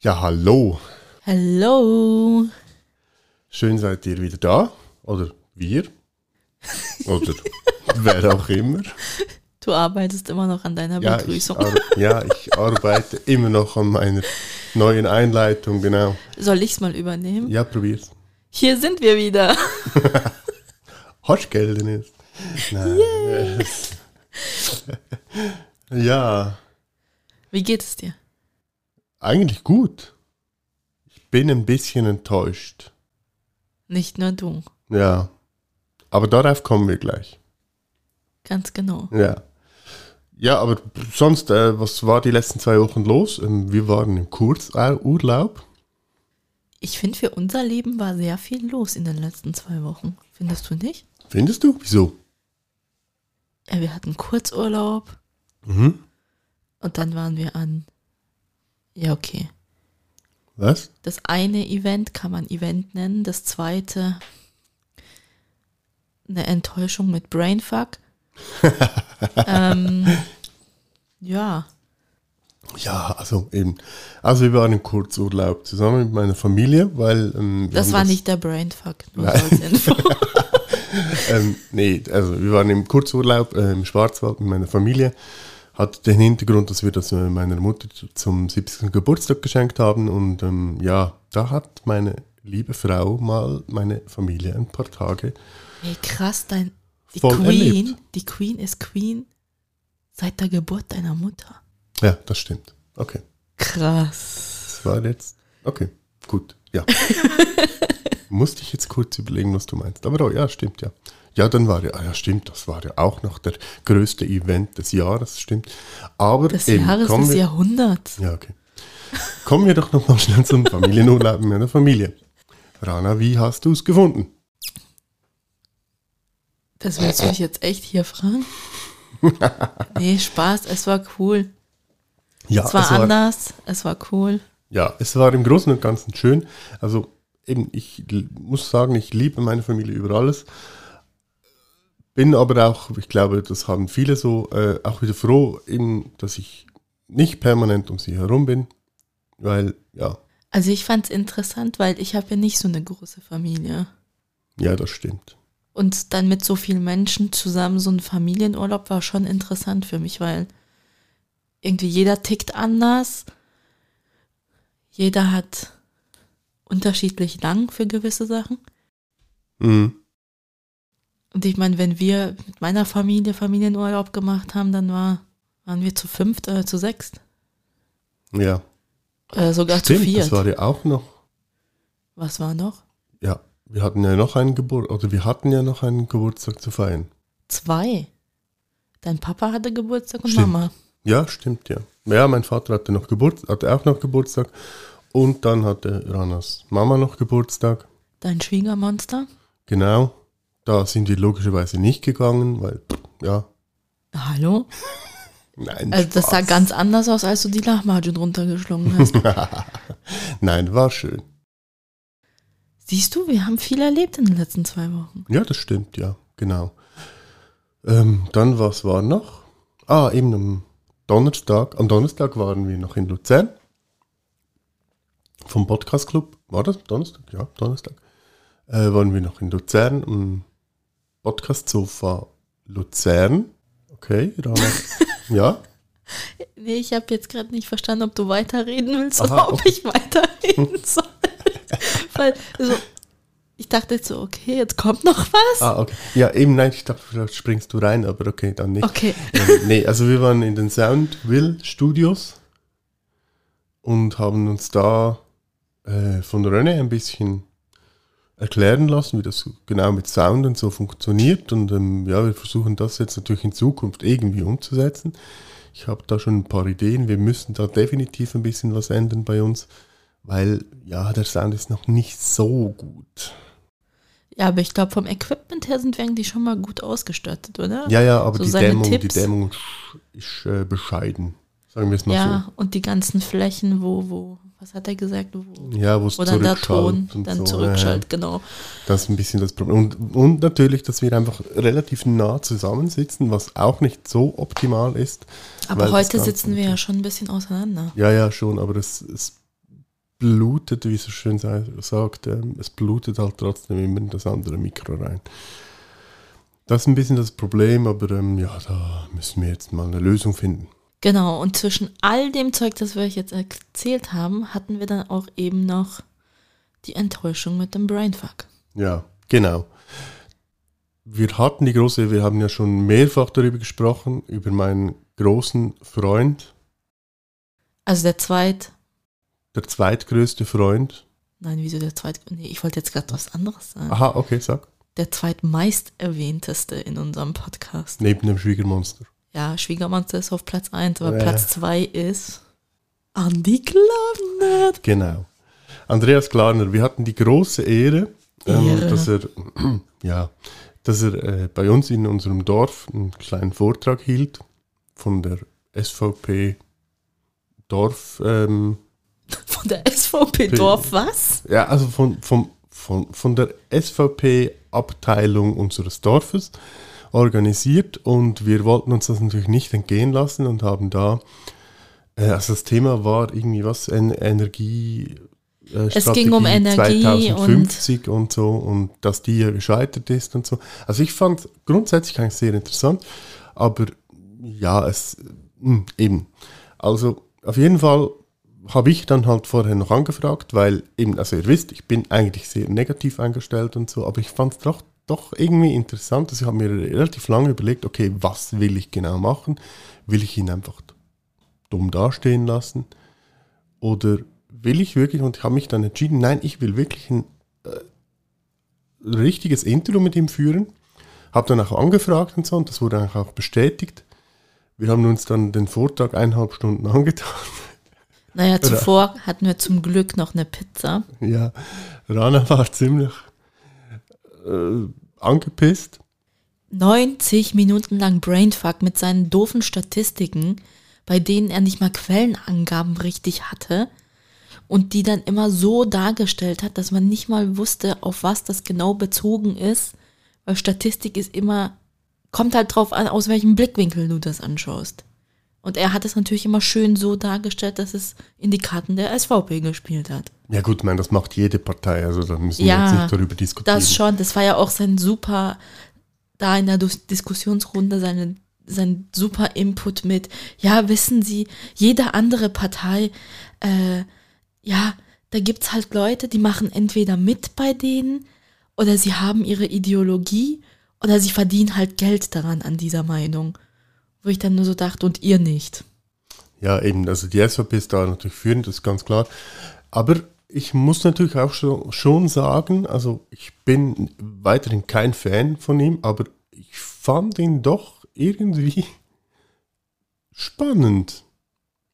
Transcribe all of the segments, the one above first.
Ja, hallo. Hallo. Schön seid ihr wieder da. Oder wir. Oder wer auch immer. Du arbeitest immer noch an deiner Ja ich, Begrüßung. ar ja, ich arbeite immer noch an meiner neuen Einleitung, genau. Soll ich's mal übernehmen? Ja, probier's. Hier sind wir wieder. Hast Geld ist. Nein. yes. ja, Wie geht es dir? Eigentlich gut. Ich bin ein bisschen enttäuscht. Nicht nur du. Ja. Aber darauf kommen wir gleich. Ganz genau. Ja. Ja, aber sonst, äh, was war die letzten zwei Wochen los? Ähm, wir waren im Kurzurlaub. Ich finde, für unser Leben war sehr viel los in den letzten zwei Wochen. Findest du nicht? Findest du? Wieso? Ja, wir hatten Kurzurlaub Mhm. und dann waren wir an. Ja, okay. Was? Das eine Event kann man Event nennen, das zweite eine Enttäuschung mit Brainfuck. ähm, ja, Ja, also eben. Also wir waren im Kurzurlaub zusammen mit meiner Familie, weil ähm, das war nicht der Brainfuck. Nur Nein. als Info. ähm, nee, also wir waren im Kurzurlaub äh, im Schwarzwald mit meiner Familie. Hat den Hintergrund, dass wir das äh, meiner Mutter zum 70. Geburtstag geschenkt haben. Und ähm, ja, da hat meine liebe Frau mal meine Familie ein paar Tage. Hey, krass, dein, die Queen, erlebt. die Queen ist Queen seit der Geburt deiner Mutter. Ja, das stimmt. Okay. Krass. Das war jetzt. Okay, gut. Ja. Musste ich jetzt kurz überlegen, was du meinst. Aber oh, ja, stimmt, ja. Ja, dann war ja, ah, ja, stimmt, das war ja auch noch der größte Event des Jahres, stimmt. Aber Des eben, Jahres des wir, Jahrhunderts. Ja, okay. Kommen wir doch nochmal schnell zum Familienurlaub in meiner Familie. Rana, wie hast du es gefunden? Das willst du mich jetzt echt hier fragen? nee, Spaß, es war cool. Ja, es war anders, es war cool. Ja, es war im Großen und Ganzen schön. Also eben, ich muss sagen, ich liebe meine Familie über alles. Bin aber auch, ich glaube, das haben viele so, äh, auch wieder froh, eben, dass ich nicht permanent um sie herum bin. Weil, ja, Also ich fand es interessant, weil ich habe ja nicht so eine große Familie. ja, das stimmt. Und dann mit so vielen Menschen zusammen so ein Familienurlaub war schon interessant für mich, weil irgendwie jeder tickt anders. Jeder hat unterschiedlich lang für gewisse Sachen. Mhm. Und ich meine, wenn wir mit meiner Familie Familienurlaub gemacht haben, dann war, waren wir zu fünft oder zu sechst. Ja, Oder sogar zu stimmt, viert. das war ja auch noch, Was war noch? ja, wir hatten ja noch einen Geburt, oder wir hatten ja noch einen Geburtstag zu feiern. Zwei. Dein Papa hatte Geburtstag und Stimmt. Mama. Ja, stimmt, ja. Ja, mein Vater hatte noch Geburt, hatte auch noch Geburtstag. Und dann hatte Ranas Mama noch Geburtstag. Dein Schwiegermonster. Genau. Da sind wir logischerweise nicht gegangen, weil, ja, Hallo? nein. Also das sah Spaß. ganz anders aus, als du die Lahmacun runtergeschlungen hast. Nein, war schön. Siehst du, wir haben viel erlebt in den letzten zwei Wochen. Ja, das stimmt, ja, genau. Ähm, dann, was war noch? Ah, eben am Donnerstag. Am Donnerstag waren wir noch in Luzern. Vom Podcast Club. War das Donnerstag? Ja, Donnerstag. Äh, waren wir noch in Luzern im Podcast Sofa Luzern. Okay, ja. Nee, ich habe jetzt gerade nicht verstanden, ob du weiterreden willst Aha, oder ob okay. ich weiterreden soll. Weil, also, ich dachte jetzt so, okay, jetzt kommt noch was. Ah, okay. Ja, eben, nein, ich dachte, vielleicht springst du rein, aber okay, dann nicht. Okay. Ähm, nee, also wir waren in den Soundville Studios und haben uns da äh, von René ein bisschen erklären lassen, wie das genau mit Sound und so funktioniert. Und ähm, ja, wir versuchen das jetzt natürlich in Zukunft irgendwie umzusetzen. Ich habe da schon ein paar Ideen. Wir müssen da definitiv ein bisschen was ändern bei uns, weil ja, der Sound ist noch nicht so gut. Ja, aber ich glaube, vom Equipment her sind wir eigentlich schon mal gut ausgestattet, oder? Ja, ja, aber So die, Dämmung, die? Dämmung ist äh, bescheiden. Sagen wir es mal Ja, und die ganzen Flächen, wo, wo, was hat er gesagt, wo, so. Ja, wo es dann der Ton dann so. zurückschaltet, genau. Das ist ein bisschen das Problem. Und, und natürlich, dass wir einfach relativ nah zusammensitzen, was auch nicht so optimal ist. Aber heute sitzen wir ja schon ein bisschen auseinander. Ja, ja, schon, aber es, es blutet, wie es so schön sagt, ähm, es blutet halt trotzdem immer in das andere Mikro rein. Das ist ein bisschen das Problem, aber ähm, ja, da müssen wir jetzt mal eine Lösung finden. Genau, und zwischen all dem Zeug, das wir euch jetzt erzählt haben, hatten wir dann auch eben noch die Enttäuschung mit dem Brainfuck. Ja, genau. Wir hatten die große, wir haben ja schon mehrfach darüber gesprochen, über meinen großen Freund, Also der zweit, der zweitgrößte Freund. nein, wieso der zweit, nee, ich wollte jetzt gerade was anderes sagen. Aha, okay, sag. Der zweitmeist erwähnteste in unserem Podcast. Neben dem Schwiegermonster. Ja, Schwiegermonster ist auf Platz 1, aber Ja. Platz 2 ist Andi Klarner. Genau. Andreas Klarner, wir hatten die große Ehre, ähm, dass er, ja, dass er äh, bei uns in unserem Dorf einen kleinen Vortrag hielt von der SVP Dorf, ähm, Von der SVP Dorf, was? ja, also von, von, von, von der SVP-Abteilung unseres Dorfes organisiert und wir wollten uns das natürlich nicht entgehen lassen und haben da, äh, also das Thema war irgendwie was, en Energie. äh, Es ging um Energie 2050 und, so und dass die ja gescheitert ist und so. Also ich fand grundsätzlich eigentlich sehr interessant, aber ja, es mh, eben. Also auf jeden Fall habe ich dann halt vorher noch angefragt, weil eben, also ihr wisst, ich bin eigentlich sehr negativ eingestellt und so, aber ich fand es doch, doch irgendwie interessant. Also ich habe mir relativ lange überlegt, okay, was will ich genau machen? Will ich ihn einfach dumm dastehen lassen? Oder will ich wirklich, und ich habe mich dann entschieden, nein, ich will wirklich ein äh, richtiges Intro mit ihm führen. Habe dann auch angefragt und so, und das wurde auch bestätigt. Wir haben uns dann den Vortrag eineinhalb Stunden angetan. Naja, zuvor hatten wir zum Glück noch eine Pizza. Ja, Rana war ziemlich äh, angepisst. 90 Minuten lang Brainfuck mit seinen doofen Statistiken, bei denen er nicht mal Quellenangaben richtig hatte und die dann immer so dargestellt hat, dass man nicht mal wusste, auf was das genau bezogen ist, weil Statistik ist immer, kommt halt drauf an, aus welchem Blickwinkel du das anschaust. Und er hat es natürlich immer schön so dargestellt, dass es in die Karten der SVP gespielt hat. Ja gut, ich meine, das macht jede Partei, also da müssen wir Ja, jetzt nicht darüber diskutieren. Das schon, das war ja auch sein super, da in der Diskussionsrunde seine, sein super Input mit, ja, wissen Sie, jede andere Partei, äh, ja, da gibt's halt Leute, die machen entweder mit bei denen oder sie haben ihre Ideologie oder sie verdienen halt Geld daran an dieser Meinung. Wo ich dann nur so dachte, und ihr nicht. Ja, eben, also die SVP ist da natürlich führend, das ist ganz klar. Aber ich muss natürlich auch schon, schon sagen, also ich bin weiterhin kein Fan von ihm, aber ich fand ihn doch irgendwie spannend.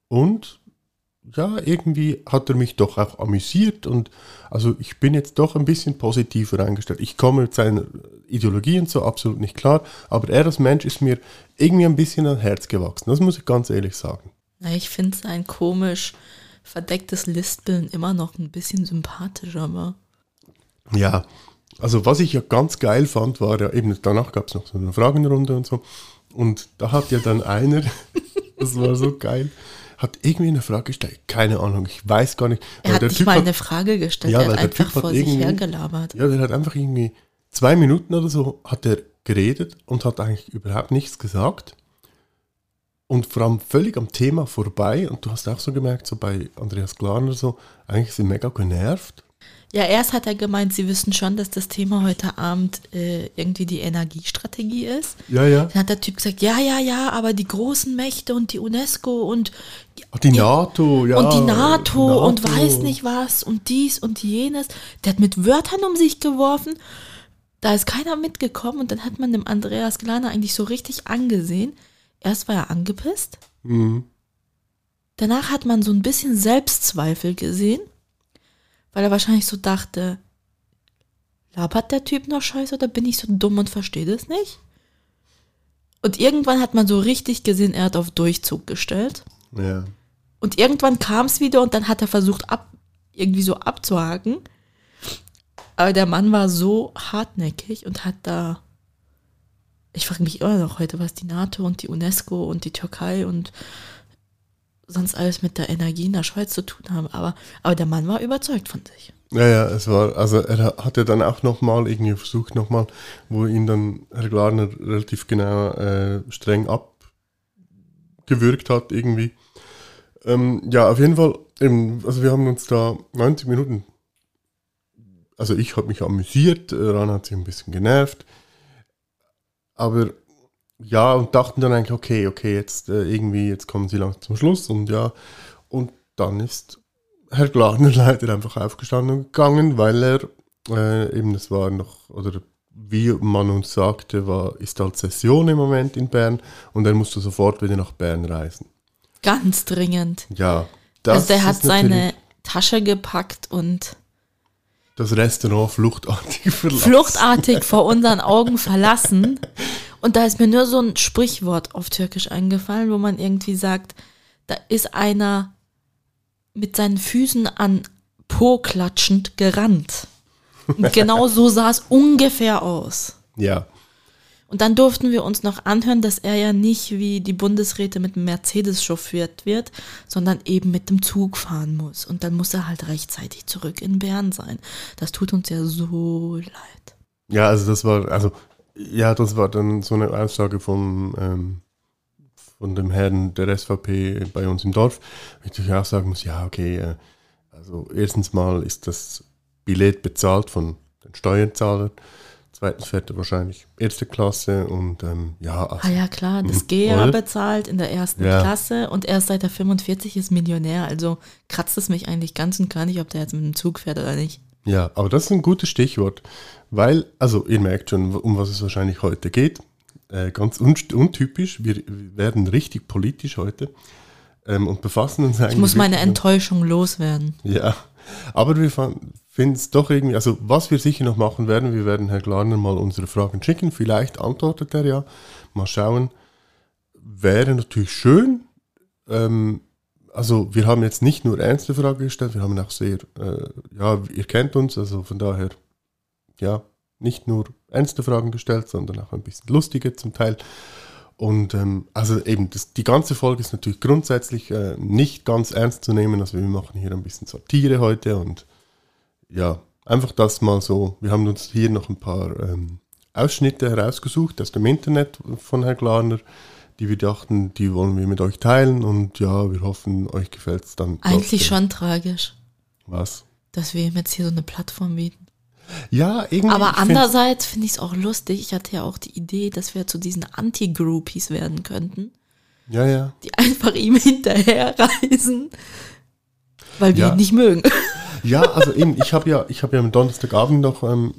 Und ja, irgendwie hat er mich doch auch amüsiert und also ich bin jetzt doch ein bisschen positiver eingestellt. Ich komme mit seiner Ideologie und so absolut nicht klar, aber er als Mensch ist mir irgendwie ein bisschen ans Herz gewachsen. Das muss ich ganz ehrlich sagen. Ich finde sein komisch verdecktes Lispeln immer noch ein bisschen sympathisch, aber. Ja, also was ich ja ganz geil fand, war ja eben, danach gab es noch so eine Fragenrunde und so. Und da hat ja dann einer, das war so geil, hat irgendwie eine Frage gestellt. Keine Ahnung, ich weiß gar nicht. Er hat der nicht Typ mal hat- eine Frage gestellt, Ja, er hat der Typ einfach hat vor sich irgendwie- hergelabert. Ja, der hat einfach irgendwie zwei Minuten oder so hat er geredet und hat eigentlich überhaupt nichts gesagt. Und vor allem völlig am Thema vorbei. Und du hast auch so gemerkt, so bei Andreas Glarner so, eigentlich ist er mega genervt. Ja, erst hat er gemeint, sie wissen schon, dass das Thema heute Abend äh, irgendwie die Energiestrategie ist. Ja, ja. Dann hat der Typ gesagt, ja, ja, ja, aber die großen Mächte und die UNESCO und, Ah, Die NATO, ja. und die NATO, und NATO. weiß nicht was und dies und jenes. Der hat mit Wörtern um sich geworfen. Da ist keiner mitgekommen und dann hat man dem Andreas Glaner eigentlich so richtig angesehen. Erst war er angepisst, Mhm. danach hat man so ein bisschen Selbstzweifel gesehen, weil er wahrscheinlich so dachte, labert der Typ noch Scheiße oder bin ich so dumm und verstehe das nicht? Und irgendwann hat man so richtig gesehen, er hat auf Durchzug gestellt. Ja. Und irgendwann kam es wieder und dann hat er versucht, ab, irgendwie so abzuhaken. Aber der Mann war so hartnäckig und hat da. Ich frage mich immer noch heute, was die NATO und die UNESCO und die Türkei und sonst alles mit der Energie in der Schweiz zu tun haben. Aber, aber der Mann war überzeugt von sich. Ja, ja, es war, also er hat ja dann auch nochmal irgendwie versucht, nochmal, wo ihn dann Herr Glarner relativ genau äh, streng abgewürgt hat, irgendwie. Ähm, ja, auf jeden Fall, eben, also wir haben uns da 90 Minuten, also ich habe mich amüsiert, äh, Ran hat sich ein bisschen genervt, aber ja, und dachten dann eigentlich, okay, okay, jetzt äh, irgendwie, jetzt kommen sie langsam zum Schluss und ja, und dann ist Herr Glarner leider einfach aufgestanden und gegangen, weil er äh, eben, das war noch, oder wie man uns sagte, war, ist halt Session im Moment in Bern und er musste sofort wieder nach Bern reisen. Ganz dringend. Ja, also der hat seine Tasche gepackt und das Restaurant fluchtartig verlassen. fluchtartig vor unseren Augen verlassen. Und da ist mir nur so ein Sprichwort auf Türkisch eingefallen, wo man irgendwie sagt, da ist einer mit seinen Füßen an Po klatschend gerannt. Und genau so sah es ungefähr aus. Ja, Und dann durften wir uns noch anhören, dass er ja nicht wie die Bundesräte mit dem Mercedes chauffiert wird, sondern eben mit dem Zug fahren muss. Und dann muss er halt rechtzeitig zurück in Bern sein. Das tut uns ja so leid. ja, also das war, also ja, das war dann so eine Aussage von, ähm, von dem Herrn der SVP bei uns im Dorf. Ich natürlich auch sagen muss, ja, okay, äh, also erstens mal ist das Billett bezahlt von den Steuerzahlern. Zweitens fährt er wahrscheinlich erste Klasse und ähm, ja, also, Ah ja, klar, das Mhm. GEA bezahlt in der ersten Ja. Klasse und erst seit er 45 ist Millionär. Also kratzt es mich eigentlich ganz und gar nicht, ob der jetzt mit dem Zug fährt oder nicht. Ja, aber das ist ein gutes Stichwort, weil, also ihr merkt schon, um was es wahrscheinlich heute geht. Äh, ganz un untypisch, wir werden richtig politisch heute ähm, und befassen uns eigentlich. Ich muss meine Enttäuschung loswerden. Ja, aber wir finden es doch irgendwie, also was wir sicher noch machen werden, wir werden Herr Glarner mal unsere Fragen schicken, vielleicht antwortet er ja, mal schauen. Wäre natürlich schön, ähm, also wir haben jetzt nicht nur ernste Fragen gestellt, wir haben auch sehr, äh, ja, ihr kennt uns, also von daher, ja, nicht nur ernste Fragen gestellt, sondern auch ein bisschen lustige zum Teil. Und ähm, also eben, das, die ganze Folge ist natürlich grundsätzlich äh, nicht ganz ernst zu nehmen. Also wir machen hier ein bisschen Satire heute und ja, einfach das mal so. Wir haben uns hier noch ein paar ähm, Ausschnitte herausgesucht aus dem Internet von Herrn Glarner, die wir dachten, die wollen wir mit euch teilen und ja, wir hoffen, euch gefällt es dann. Eigentlich trotzdem. schon tragisch, Was? dass wir ihm jetzt hier so eine Plattform bieten. Ja, irgendwie. Aber andererseits finde ich es auch lustig. Ich hatte ja auch die Idee, dass wir zu diesen Anti-Groupies werden könnten, Ja, ja. die einfach ihm hinterherreisen, weil wir Ja. ihn nicht mögen. Ja, also eben, ich habe ja, ich habe ja am Donnerstagabend noch ähm,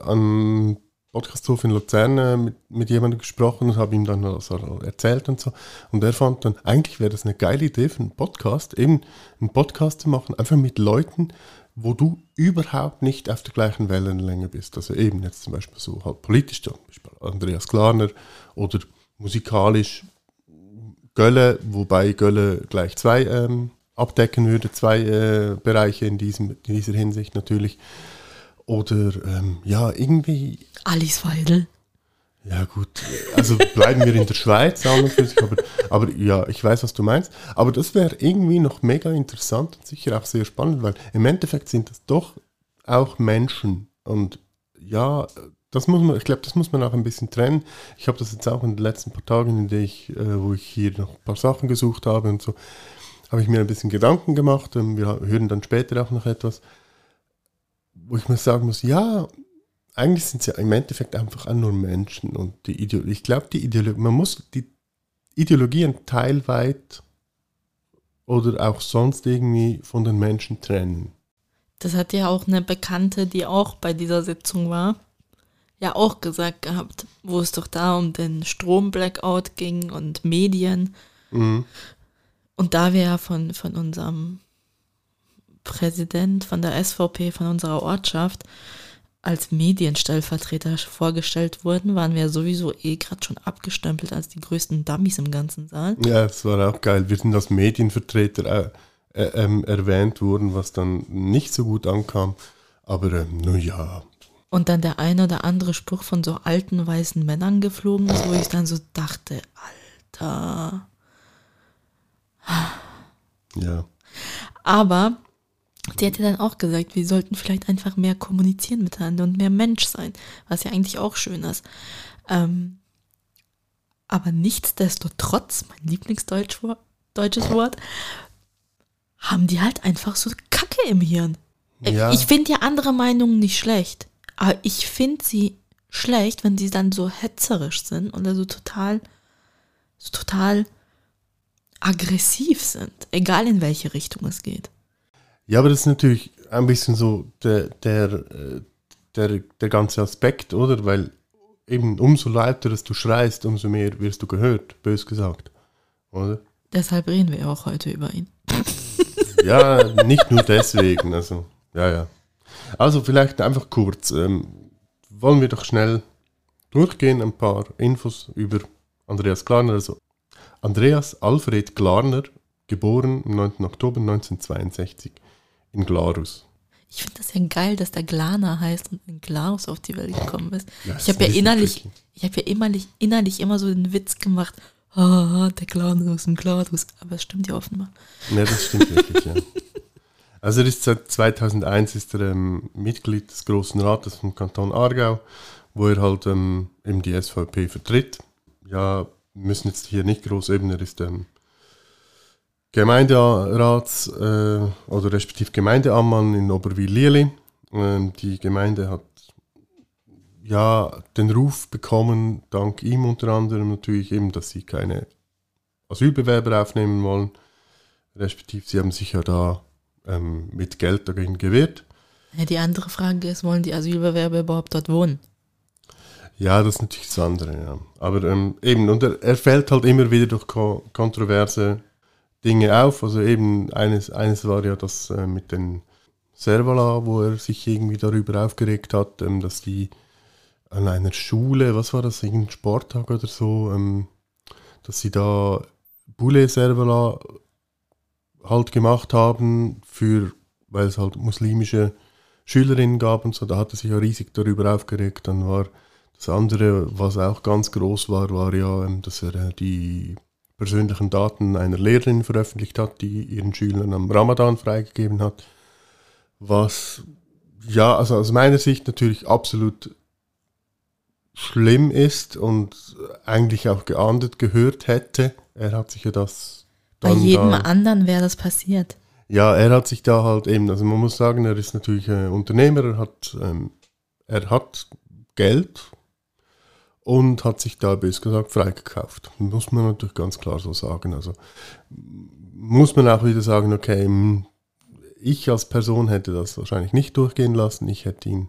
am Podcasthof in Luzern äh, mit, mit jemandem gesprochen und habe ihm dann das erzählt und so. Und er fand dann, eigentlich wäre das eine geile Idee für einen Podcast, eben einen Podcast zu machen, einfach mit Leuten, wo du überhaupt nicht auf der gleichen Wellenlänge bist. Also eben jetzt zum Beispiel so halt politisch, zum Beispiel Andreas Klarner oder musikalisch Gölle, wobei Gölle gleich zwei ähm, abdecken würde, zwei äh, Bereiche in, diesem, in dieser Hinsicht natürlich. Oder ähm, ja, irgendwie, Alice Weidel. ja gut, also bleiben wir in der Schweiz, und für sich, aber, aber ja, ich weiß, was du meinst. Aber das wäre irgendwie noch mega interessant und sicher auch sehr spannend, weil im Endeffekt sind das doch auch Menschen. Und ja, das muss man, ich glaube, das muss man auch ein bisschen trennen. Ich habe das jetzt auch in den letzten paar Tagen, in denen ich, äh, wo ich hier noch ein paar Sachen gesucht habe und so, habe ich mir ein bisschen Gedanken gemacht. Ähm, wir hören dann später auch noch etwas, wo ich mir sagen muss, ja, eigentlich sind sie im Endeffekt einfach auch nur Menschen und die Ideologie, ich glaube, die Ideologie, man muss die Ideologien teilweit oder auch sonst irgendwie von den Menschen trennen. Das hat ja auch eine Bekannte, die auch bei dieser Sitzung war, ja auch gesagt gehabt, wo es doch da um den Stromblackout ging und Medien. Mhm. Und da wir ja von, von unserem Präsident, von der SVP, von unserer Ortschaft als Medienstellvertreter vorgestellt wurden, waren wir sowieso eh gerade schon abgestempelt als die größten Dummies im ganzen Saal. Ja, das war auch geil. Wir sind als Medienvertreter äh, äh, ähm, erwähnt worden, was dann nicht so gut ankam. Aber ähm, nun ja. Und dann der eine oder andere Spruch von so alten weißen Männern geflogen ist, wo ich dann so dachte, Alter. Ja. Aber sie hätte dann auch gesagt, wir sollten vielleicht einfach mehr kommunizieren miteinander und mehr Mensch sein, was ja eigentlich auch schön ist. Ähm, aber nichtsdestotrotz, mein Lieblingsdeutsches Wort, haben die halt einfach so Kacke im Hirn. Ja. Ich finde ja andere Meinungen nicht schlecht, aber ich finde sie schlecht, wenn sie dann so hetzerisch sind oder so total, so total aggressiv sind, egal in welche Richtung es geht. Ja, aber das ist natürlich ein bisschen so der, der, äh, der, der ganze Aspekt, oder? Weil eben umso lauter dass du schreist, umso mehr wirst du gehört, bös gesagt. Oder? Deshalb reden wir auch heute über ihn. Ja, nicht nur deswegen, also, ja, ja. Also vielleicht einfach kurz, ähm, wollen wir doch schnell durchgehen, ein paar Infos über Andreas Klarner. Also Andreas Alfred Klarner, geboren am 9. Oktober 1962 in Glarus. Ich finde das ja geil, dass der Glana heißt und in Glarus auf die Welt gekommen ist. Ja, ich habe ja innerlich, tricky. ich habe ja innerlich, innerlich immer so den Witz gemacht, ah, der aus dem Glarus. Aber es stimmt ja offenbar. Ja, das stimmt wirklich, ja. Also er ist seit 2001 ist er ähm, Mitglied des Großen Rates vom Kanton Aargau, wo er halt ähm, eben die SVP vertritt. Ja, müssen jetzt hier nicht groß eben, er ist ähm, Gemeinderats- äh, oder respektive Gemeindeammann in Oberwil-Lierli. Ähm, die Gemeinde hat ja den Ruf bekommen, dank ihm unter anderem natürlich eben, dass sie keine Asylbewerber aufnehmen wollen. Respektive sie haben sich ja da ähm, mit Geld dagegen gewehrt. Die andere Frage ist, wollen die Asylbewerber überhaupt dort wohnen? Ja, das ist natürlich das andere, ja. Aber ähm, eben, und er, er fällt halt immer wieder durch ko kontroverse Dinge auf. Also eben, eines, eines war ja das äh, mit den Servala, wo er sich irgendwie darüber aufgeregt hat, ähm, dass die an einer Schule, was war das, irgendein Sporttag oder so, ähm, dass sie da Boulet Servala halt gemacht haben, für, weil es halt muslimische Schülerinnen gab und so, da hat er sich ja riesig darüber aufgeregt. Dann war das andere, was auch ganz groß war, war ja, ähm, dass er äh, die persönlichen Daten einer Lehrerin veröffentlicht hat, die ihren Schülern am Ramadan freigegeben hat. Was, ja, also aus meiner Sicht natürlich absolut schlimm ist und eigentlich auch geahndet gehört hätte. Er hat sich ja das Bei jedem da, anderen wäre das passiert. ja, er hat sich da halt eben, also man muss sagen, er ist natürlich äh, Unternehmer, er hat, ähm, er hat Geld und hat sich da, bös gesagt, freigekauft. Muss man natürlich ganz klar so sagen. Also muss man auch wieder sagen, okay, hm, ich als Person hätte das wahrscheinlich nicht durchgehen lassen, ich hätte ihn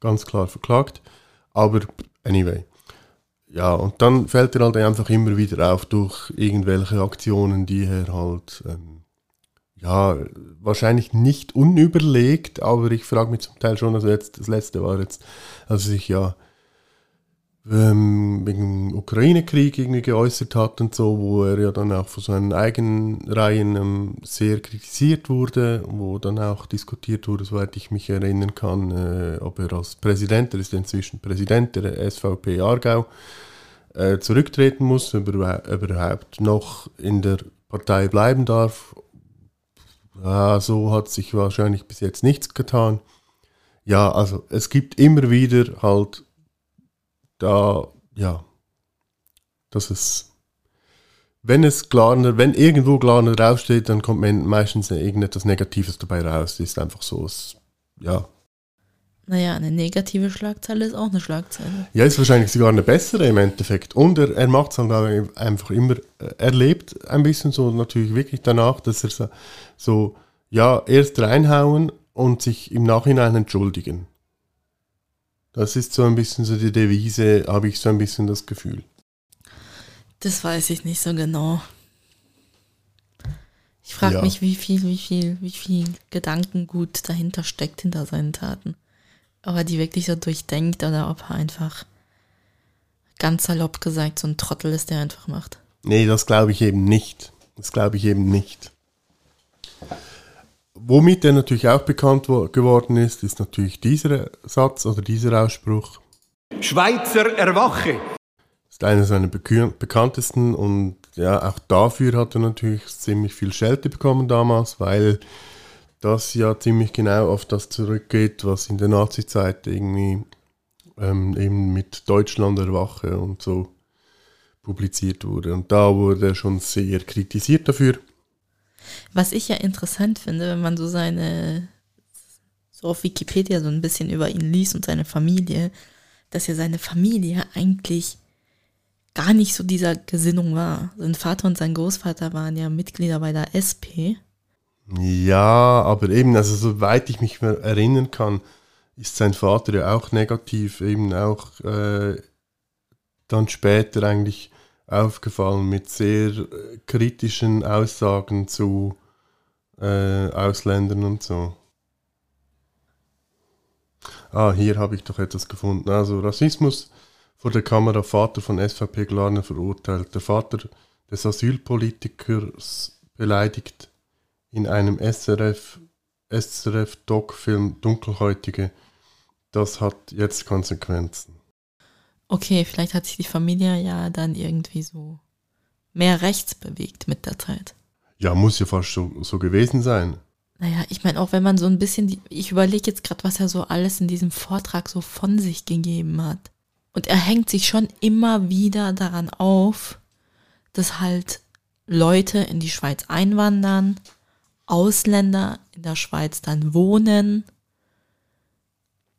ganz klar verklagt, aber anyway. Ja, und dann fällt er halt einfach immer wieder auf durch irgendwelche Aktionen, die er halt, ähm, ja, wahrscheinlich nicht unüberlegt, aber ich frage mich zum Teil schon, also jetzt, das letzte war jetzt, als er sich ja ähm, wegen Ukraine-Krieg irgendwie geäußert hat und so, wo er ja dann auch von seinen eigenen Reihen ähm, sehr kritisiert wurde, wo dann auch diskutiert wurde, soweit ich mich erinnern kann, äh, ob er als Präsident, er ist inzwischen Präsident der SVP Aargau, äh, zurücktreten muss, ob er überhaupt noch in der Partei bleiben darf. Ja, so hat sich wahrscheinlich bis jetzt nichts getan. Ja, also es gibt immer wieder halt da, ja, dass es, wenn es Glarner, wenn irgendwo Glarner draufsteht, dann kommt meistens irgendetwas Negatives dabei raus. Das ist einfach so, es, ja. Naja, eine negative Schlagzeile ist auch eine Schlagzeile. Ja, ist wahrscheinlich sogar eine bessere im Endeffekt. Und er, er macht es halt einfach immer, er lebt ein bisschen so natürlich wirklich danach, dass er so, so ja, erst reinhauen und sich im Nachhinein entschuldigen. Das ist so ein bisschen so die Devise, habe ich so ein bisschen das Gefühl. Das weiß ich nicht so genau. Ich frage Ja. mich, wie viel, wie viel, wie viel Gedankengut dahinter steckt hinter seinen Taten. Ob er die wirklich so durchdenkt oder ob er einfach ganz salopp gesagt so ein Trottel ist, der einfach macht. Nee, das glaube ich eben nicht. Das glaube ich eben nicht. Womit er natürlich auch bekannt wo- geworden ist, ist natürlich dieser Satz oder dieser Ausspruch. Schweizer erwache! ist einer seiner bekanntesten und ja, auch dafür hat er natürlich ziemlich viel Schelte bekommen damals, weil das ja ziemlich genau auf das zurückgeht, was in der Nazi-Zeit irgendwie ähm, eben mit Deutschland erwache und so publiziert wurde. Und da wurde er schon sehr kritisiert dafür. Was ich ja interessant finde, wenn man so seine, so auf Wikipedia so ein bisschen über ihn liest und seine Familie, dass ja seine Familie eigentlich gar nicht so dieser Gesinnung war. Sein Vater und sein Großvater waren ja Mitglieder bei der SP. Ja, aber eben, also soweit ich mich erinnern kann, ist sein Vater ja auch negativ, eben auch äh, dann später eigentlich aufgefallen mit sehr äh, kritischen Aussagen zu äh, Ausländern und so. Ah, hier habe ich doch etwas gefunden. Also Rassismus vor der Kamera, Vater von SVP Glarner verurteilt. Der Vater des Asylpolitikers beleidigt in einem SRF, SRF-Doc-Film Dunkelhäutige. Das hat jetzt Konsequenzen. Okay, vielleicht hat sich die Familie ja dann irgendwie so mehr rechts bewegt mit der Zeit. Ja, muss ja fast so, so gewesen sein. Naja, ich meine, auch wenn man so ein bisschen, die, ich überlege jetzt gerade, was er so alles in diesem Vortrag so von sich gegeben hat. Und er hängt sich schon immer wieder daran auf, dass halt Leute in die Schweiz einwandern, Ausländer in der Schweiz dann wohnen.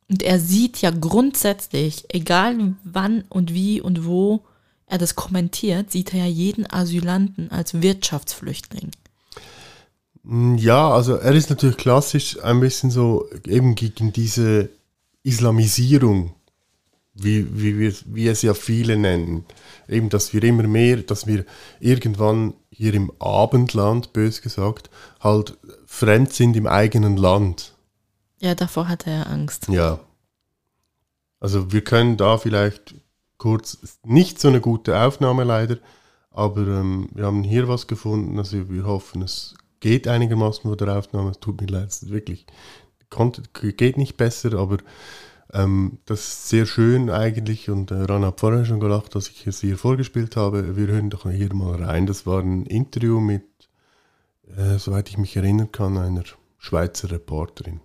Und er sieht ja grundsätzlich, egal wann und wie und wo er das kommentiert, sieht er ja jeden Asylanten als Wirtschaftsflüchtling. Mm, Ja, also er ist natürlich klassisch ein bisschen so eben gegen diese Islamisierung, wie, wie, wir, wie es ja viele nennen. Eben, dass wir immer mehr, dass wir irgendwann hier im Abendland, bös gesagt, halt fremd sind im eigenen Land. Ja, davor hatte er Angst. Ja. Also wir können da vielleicht kurz, nicht so eine gute Aufnahme leider, aber ähm, wir haben hier was gefunden, also wir hoffen, es geht einigermaßen mit der Aufnahme, es tut mir leid, wirklich, konnte, geht nicht besser, aber ähm, das ist sehr schön eigentlich und äh, Ran hat vorher schon gelacht, dass ich es hier vorgespielt habe. Wir hören doch hier mal rein, das war ein Interview mit, äh, soweit ich mich erinnern kann, einer Schweizer Reporterin.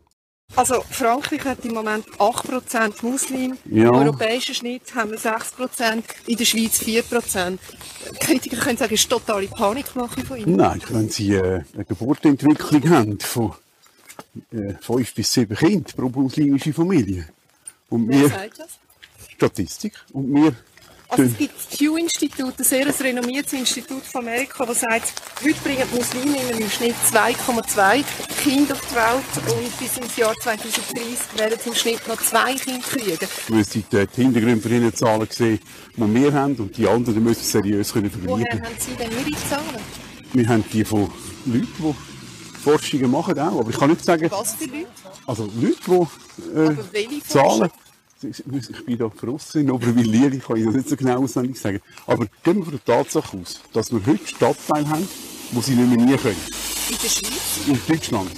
Also Frankreich hat im Moment 8% Muslim, Ja. im europäischen Schnitt haben wir 6%, in der Schweiz 4%. Kritiker können sagen, es ist totale Panikmache von ihnen. Nein, wenn Sie äh, eine Geburtenentwicklung haben von äh, fünf bis sieben Kindern pro muslimische Familie und Wer wir sagt das? Statistik und wir Also es gibt das Pew-Institut, ein sehr renommiertes Institut von Amerika, das sagt, heute bringen die Musliminnen im Schnitt 2,2 Kinder auf die Welt und bis ins Jahr 2030 werden sie im Schnitt noch zwei Kinder kriegen. müssen die, die Hintergründe von Ihren Zahlen sehen, die wir haben und die anderen müssen seriös können Woher vergleichen. haben Sie denn Ihre Zahlen? Wir haben die von Leuten, die Forschungen machen auch, aber ich kann nicht sagen, Was für Leute? also Leute, die äh, Zahlen, ich bin da draussen in Oberwil-Lier, ich kann Ihnen das nicht so genau auswendig sagen, aber gehen wir von der Tatsache aus, dass wir heute Stadtteile haben, wo sie nicht mehr nie können. In der Schweiz? In Deutschland.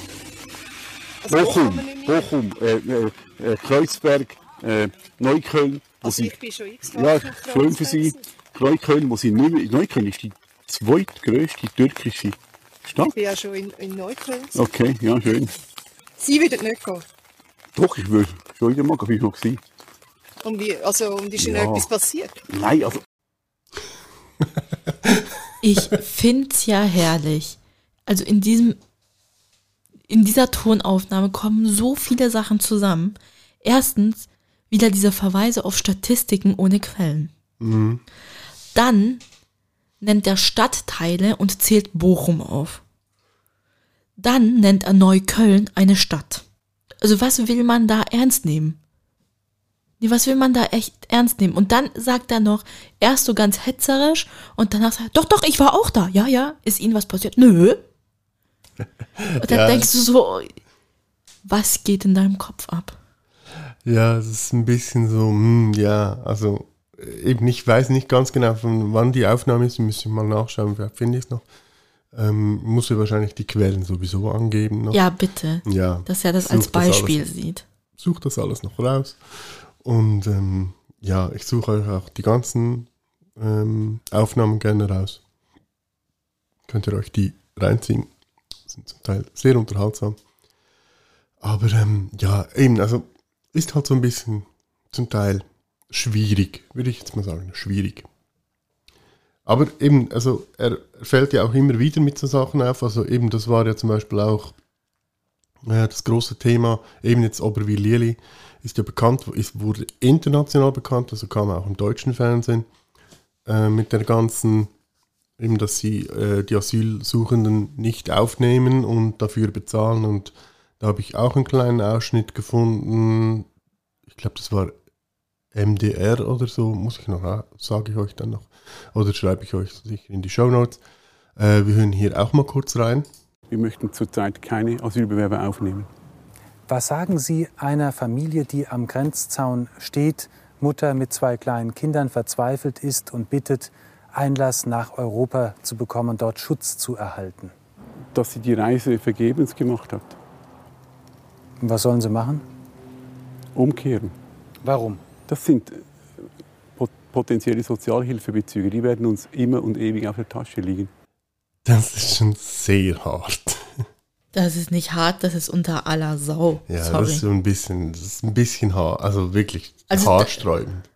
Also, Bochum, Bochum, äh, äh, äh, Kreuzberg, äh, Neukölln, wo Also sie, ich bin schon ja, schön für sie, Neukölln, wo sie nicht mehr, Neukölln ist die zweitgrößte türkische Stadt. Ich bin ja schon in, in Neukölln. Okay, ja, schön. Sie würden nicht gehen. Doch, ich will schon wieder mal, ich noch gewesen. Und, wie, also, und ist Ihnen Ja. etwas passiert? Nein, also, Ich find's ja herrlich. Also in diesem, in dieser Tonaufnahme kommen so viele Sachen zusammen. Erstens wieder diese Verweise auf Statistiken ohne Quellen. Dann nennt er Stadtteile und zählt Bochum auf. Dann nennt er Neukölln eine Stadt. Also was will man da ernst nehmen? Nee, was will man da echt ernst nehmen? Und dann sagt er noch, erst so ganz hetzerisch und danach sagt er, doch, doch, ich war auch da. Ja, ja, ist Ihnen was passiert? Nö. Und dann Ja. denkst du so, was geht in deinem Kopf ab? Ja, es ist ein bisschen so, hm, ja, also eben, ich weiß nicht ganz genau, von wann die Aufnahme ist, müsste ich mal nachschauen, vielleicht finde ich es noch. Ähm, muss ja wahrscheinlich die Quellen sowieso angeben. Noch. Ja, bitte. ja. Dass er das Such als Beispiel alles, sieht. Sucht das alles noch raus. Und ähm, ja, ich suche euch auch die ganzen ähm, Aufnahmen gerne raus. Könnt ihr euch die reinziehen. Sind zum Teil sehr unterhaltsam. Aber ähm, ja, eben, also ist halt so ein bisschen zum Teil schwierig, würde ich jetzt mal sagen, schwierig. Aber eben, also er fällt ja auch immer wieder mit so Sachen auf. Also eben, das war ja zum Beispiel auch äh, das große Thema, eben jetzt Oberwil-Lili, ist ja bekannt, ist, wurde international bekannt, also kam auch im deutschen Fernsehen äh, mit der ganzen, eben, dass sie äh, die Asylsuchenden nicht aufnehmen und dafür bezahlen. Und da habe ich auch einen kleinen Ausschnitt gefunden. Ich glaube, das war MDR oder so, muss ich noch, sage ich euch dann noch. Oder schreibe ich euch sicher in die Show Notes. Äh, wir hören hier auch mal kurz rein. Wir möchten zurzeit keine Asylbewerber aufnehmen. Was sagen Sie einer Familie, die am Grenzzaun steht, Mutter mit zwei kleinen Kindern verzweifelt ist und bittet, Einlass nach Europa zu bekommen und dort Schutz zu erhalten? Dass sie die Reise vergebens gemacht hat. Und was sollen sie machen? Umkehren. Warum? Das sind äh, pot- potenzielle Sozialhilfebezüger. Die werden uns immer und ewig auf der Tasche liegen. Das ist schon sehr hart. Das ist nicht hart, das ist unter aller Sau. Ja, Sorry. das ist so ein bisschen, das ist ein bisschen haar, also wirklich Also haarsträubend.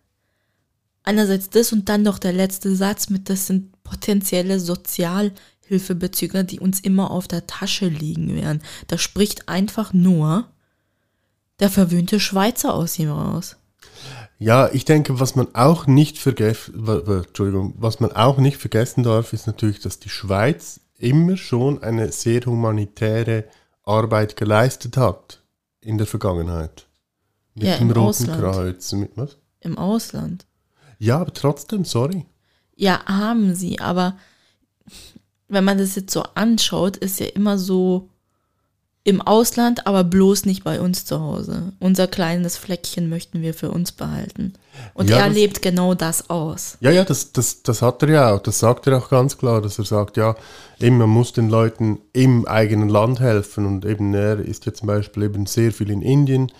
Einerseits das und dann noch der letzte Satz mit, das sind potenzielle Sozialhilfebezüger, die uns immer auf der Tasche liegen werden. Da spricht einfach nur der verwöhnte Schweizer aus ihm raus. Ja, ich denke, was man auch nicht vergessen, was man auch nicht vergessen darf, ist natürlich, dass die Schweiz immer schon eine sehr humanitäre Arbeit geleistet hat in der Vergangenheit. Mit Ja, dem im Roten Ausland. Kreuz, mit was? Im Ausland. Ja, aber trotzdem, sorry. Ja, haben sie, aber wenn man das jetzt so anschaut, ist ja immer so im Ausland, aber bloß nicht bei uns zu Hause. Unser kleines Fleckchen möchten wir für uns behalten. Und Ja, er das- lebt genau das aus. Ja, ja, das, das, das hat er ja auch. Das sagt er auch ganz klar, dass er sagt, ja, eben, man muss den Leuten im eigenen Land helfen. Und eben er ist ja zum Beispiel eben sehr viel in Indien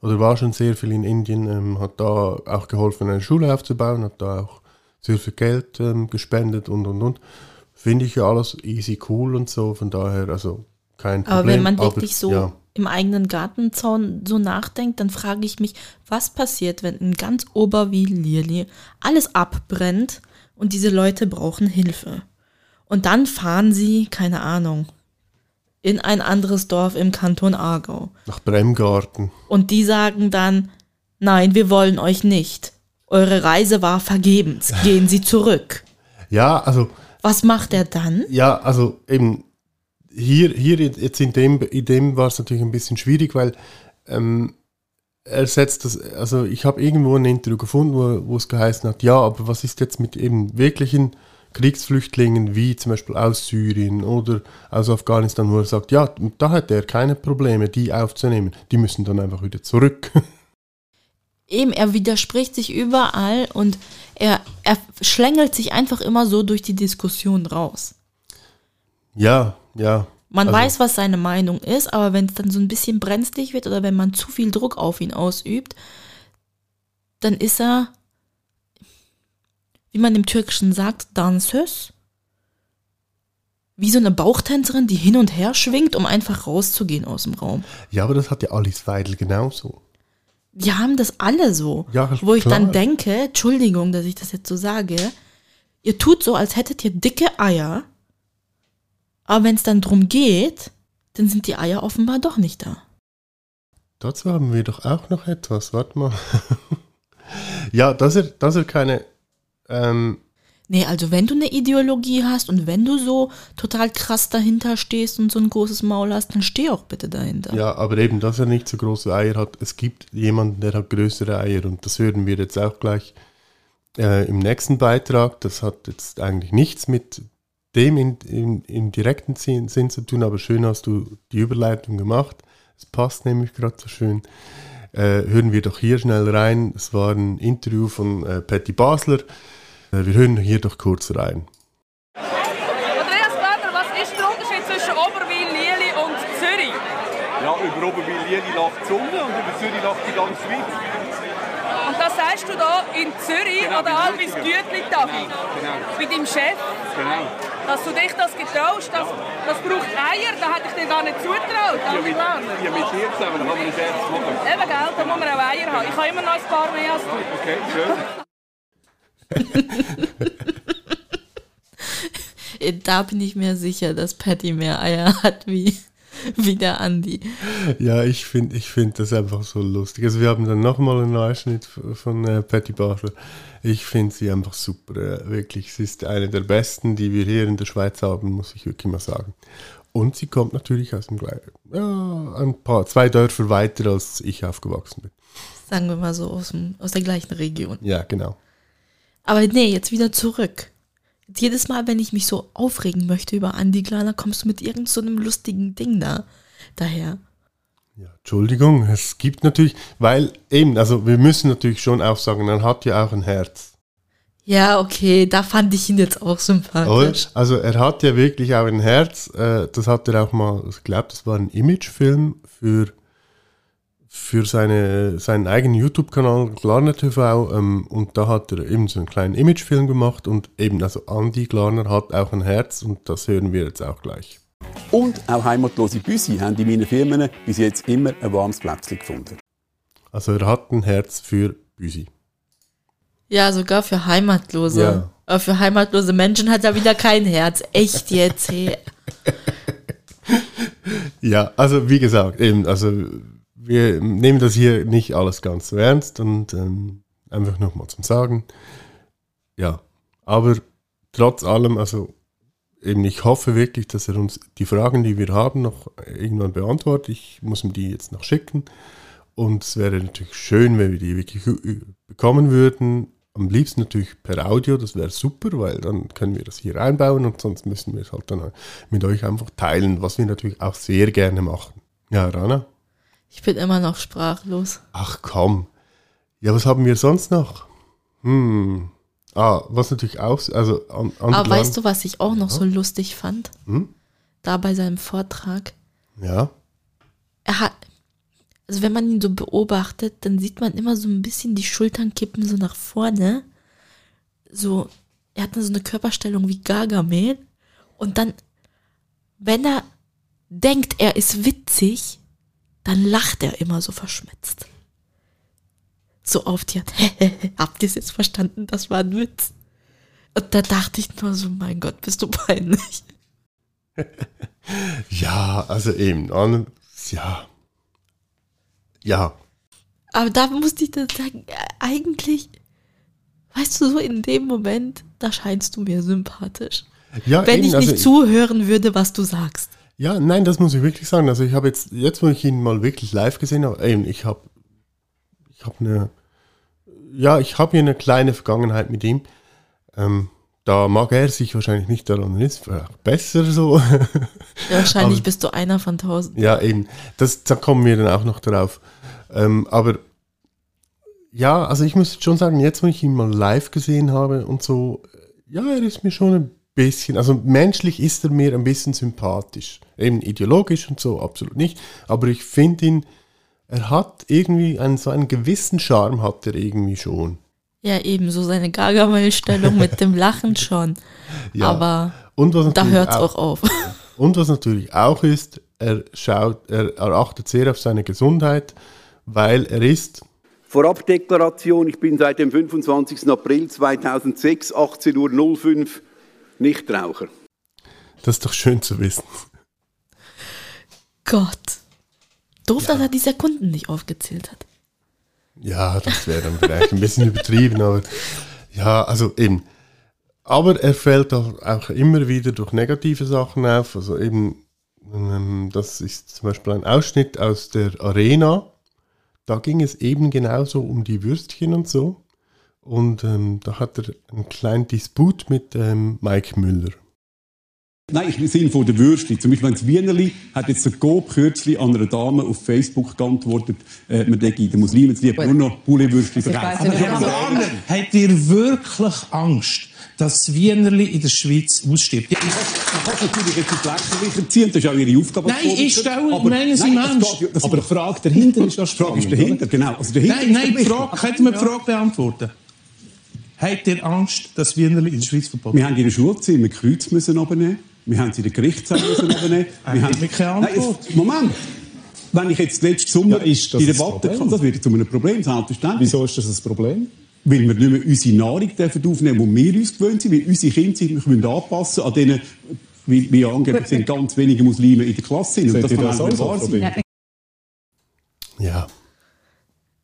oder war schon sehr viel in Indien, ähm, hat da auch geholfen, eine Schule aufzubauen, hat da auch sehr viel Geld ähm, gespendet und und und. Finde ich ja alles easy cool und so, von daher, also kein Problem. Aber wenn man wirklich so ja, im eigenen Gartenzaun so nachdenkt, dann frage ich mich, was passiert, wenn in ganz Oberwil-Lierli alles abbrennt und diese Leute brauchen Hilfe. Und dann fahren sie, keine Ahnung, in ein anderes Dorf im Kanton Aargau. nach Bremgarten. Und die sagen dann, nein, wir wollen euch nicht. Eure Reise war vergebens. Gehen Sie zurück. Ja, also Was macht er dann? Ja, also eben hier, hier jetzt in dem, in dem war es natürlich ein bisschen schwierig, weil ähm, er setzt das, also ich habe irgendwo ein Interview gefunden, wo, wo es geheißen hat, ja, aber was ist jetzt mit eben wirklichen Kriegsflüchtlingen wie zum Beispiel aus Syrien oder aus Afghanistan, wo er sagt, ja, da hat er keine Probleme, die aufzunehmen. Die müssen dann einfach wieder zurück. Eben, er widerspricht sich überall und er, er schlängelt sich einfach immer so durch die Diskussion raus. Ja, ja. Man Also- weiß, was seine Meinung ist, aber wenn es dann so ein bisschen brenzlig wird oder wenn man zu viel Druck auf ihn ausübt, dann ist er, wie man im Türkischen sagt, dansös. Wie so eine Bauchtänzerin, die hin und her schwingt, um einfach rauszugehen aus dem Raum. Ja, aber das hat ja Alice Weidel genauso. Die haben das alle so. Ja, wo ich klar. dann denke, Entschuldigung, dass ich das jetzt so sage, ihr tut so, als hättet ihr dicke Eier, aber wenn es dann drum geht, dann sind die Eier offenbar doch nicht da. Dazu haben wir doch auch noch etwas. Warte mal. ja, dass er, dass er keine. Ähm, Nee, also wenn du eine Ideologie hast und wenn du so total krass dahinter stehst und so ein großes Maul hast, dann steh auch bitte dahinter. Ja, aber eben, dass er nicht so große Eier hat. Es gibt jemanden, der hat größere Eier und das hören wir jetzt auch gleich äh, im nächsten Beitrag. Das hat jetzt eigentlich nichts mit dem in, in, im direkten Sinn, zu tun, aber schön hast du die Überleitung gemacht. Es passt nämlich gerade so schön. Äh, hören wir doch hier schnell rein. Es war ein Interview von äh, Patty Basler. Äh, wir hören hier doch kurz rein. Andreas Berner, was ist der Unterschied zwischen Oberwil, Lieli und Zürich? Ja, über Oberwil-Lieli lacht die Sonne und über Zürich lacht die ganze Schweiz. Und das sagst du da in Zürich Genau, an der genau, Albis genau. Genau. mit deinem Chef, Genau. Dass du dich das getraust. Das, das braucht Eier, da hätte ich dir gar nicht zutraut, Ja, mit, ja, mit dir zusammen, dann kann man das erst machen. Eben, gell, da muss man auch Eier haben. Ich habe immer noch ein paar mehr als du. Okay, schön. Da bin ich mir sicher, dass Patty mehr Eier hat wie, wie der Andi. Ja, ich finde ich find das einfach so lustig. Also wir haben dann nochmal einen Ausschnitt von äh, Patty Basler. Ich finde sie einfach super. Äh, wirklich, sie ist eine der besten, die wir hier in der Schweiz haben, muss ich wirklich mal sagen. Und sie kommt natürlich aus dem gleichen, ja, ein paar, zwei Dörfer weiter, als ich aufgewachsen bin. Sagen wir mal so aus, dem, aus der gleichen Region. Ja, genau. Aber nee, jetzt wieder zurück. Jedes Mal, wenn ich mich so aufregen möchte über Andi Glaner, kommst du mit irgendeinem so einem lustigen Ding da daher. Ja, Entschuldigung, es gibt natürlich, weil eben, also wir müssen natürlich schon auch sagen, er hat ja auch ein Herz. Ja, okay, da fand ich ihn jetzt auch Oder? sympathisch. Also er hat ja wirklich auch ein Herz. Äh, das hat er auch mal, ich glaube, das war ein Imagefilm für, für seine, seinen eigenen YouTube-Kanal Glarner TV. Ähm, und da hat er eben so einen kleinen Imagefilm gemacht. Und eben, also Andy Glarner hat auch ein Herz und das hören wir jetzt auch gleich. Und auch heimatlose Büsi haben in meinen Firmen bis jetzt immer ein warmes Plätzchen gefunden. Also er hat ein Herz für Büsi. Ja, sogar für Heimatlose. Ja. Aber für heimatlose Menschen hat er wieder kein Herz. Echt jetzt, hey. Ja, also wie gesagt, eben, also wir nehmen das hier nicht alles ganz so ernst und ähm, einfach nochmal zum Sagen. Ja, aber trotz allem, also eben, ich hoffe wirklich, dass er uns die Fragen, die wir haben, noch irgendwann beantwortet. Ich muss ihm die jetzt noch schicken. Und es wäre natürlich schön, wenn wir die wirklich bekommen würden. Am liebsten natürlich per Audio, das wäre super, weil dann können wir das hier einbauen und sonst müssen wir es halt dann mit euch einfach teilen, was wir natürlich auch sehr gerne machen. Ja, Rana? Ich bin immer noch sprachlos. Ach komm. Ja, was haben wir sonst noch? Hm. Ah, was natürlich auch, also an, an Aber weißt du, was ich auch noch so lustig fand? Hm? Da bei seinem Vortrag. Ja, Er hat, also wenn man ihn so beobachtet, dann sieht man immer so ein bisschen die Schultern kippen so nach vorne. So, er hat dann so eine Körperstellung wie Gargamel. Und dann, wenn er denkt, er ist witzig, dann lacht er immer so verschmitzt. So auf die Art, habt ihr es jetzt verstanden? Das war ein Witz. Und da dachte ich nur so, mein Gott, bist du peinlich. ja, also eben, an, ja, ja, Aber da musste ich dann sagen, äh, eigentlich, weißt du, so in dem Moment, da scheinst du mir sympathisch. ja. Wenn eben, ich also nicht zuhören würde, was du sagst. Ja, nein, das muss ich wirklich sagen. Also ich habe jetzt, jetzt wo ich ihn mal wirklich live gesehen habe, eben, ich habe, ich habe eine, ja, ich habe hier eine kleine Vergangenheit mit ihm. Ähm, da mag er sich wahrscheinlich nicht daran ist, vielleicht besser so. Ja, wahrscheinlich Aber- bist du einer von tausend. Ja, eben. Das, da kommen wir dann auch noch drauf. Ähm, aber ja, also ich muss schon sagen, jetzt, wo ich ihn mal live gesehen habe und so, äh, ja, er ist mir schon ein bisschen, also menschlich ist er mir ein bisschen sympathisch. Eben ideologisch und so, absolut nicht. Aber ich finde ihn, er hat irgendwie einen, so einen gewissen Charme hat er irgendwie schon. Ja, eben, so seine Gargamel-Stellung mit dem Lachen schon. Ja. Aber Und was da natürlich hört es auch auf. Und was natürlich auch ist, er schaut, er, er achtet sehr auf seine Gesundheit, weil er ist Vorabdeklaration, ich bin seit dem 25. April 2006, 18.05 Uhr, Nichtraucher. Das ist doch schön zu wissen. Gott. Doof, dass er die Sekunden nicht aufgezählt hat. Ja, das wäre dann vielleicht ein bisschen übertrieben, aber ja, also eben. Aber er fällt auch, auch immer wieder durch negative Sachen auf. Also eben, ähm, das ist zum Beispiel ein Ausschnitt aus der Arena. Da ging es eben genauso um die Würstchen und so. Und ähm, da hat er einen kleinen Disput mit ähm, Mike Müller. Nein, im Sinne von der Würstchen. Zum Beispiel, wenn das Wienerli hat jetzt der Coop kürzlich an einer Dame auf Facebook geantwortet, äh, man denke, den Muslimen zu lieben, nur noch Poulet-Würstchen verkaufen. Habt ihr wirklich Angst, dass das Wienerli in der Schweiz ausstirbt? Ja, Man kann es natürlich jetzt ins Lächerliche ziehen, das ist auch Ihre Aufgabe. Nein, ich stelle- Aber- meinen Sie nein, geht das Aber die Frage dahinter ist das Die Frage ist dahinter, genau. Also dahinter Nein, nein, der die Frage, Blick. könnt ihr mir die Frage beantworten? Habt ihr Angst, dass Wienerli in der Schweiz verboten Wir haben in der Schulzimmer Kreuz müssen abnehmen. Wir haben sie in der Gerichtssaal müssen abnehmen. Wir haben keine Nein, Antwort. jetzt, Moment. Wenn ich jetzt letzten Sommer Ja, ist das die Debatte kann, das wird zu einem Problem, selbstverständlich. Wieso ist das ein Problem? Weil wir nicht mehr unsere Nahrung dürfen aufnehmen, die wir uns gewöhnt sind, weil unsere Kinder sich müssen anpassen an denen, wie, wie angeblich sind ganz wenige Muslime in der Klasse sind. Und Seht das ihr kann das auch wahr ein sein. Problem? Ja.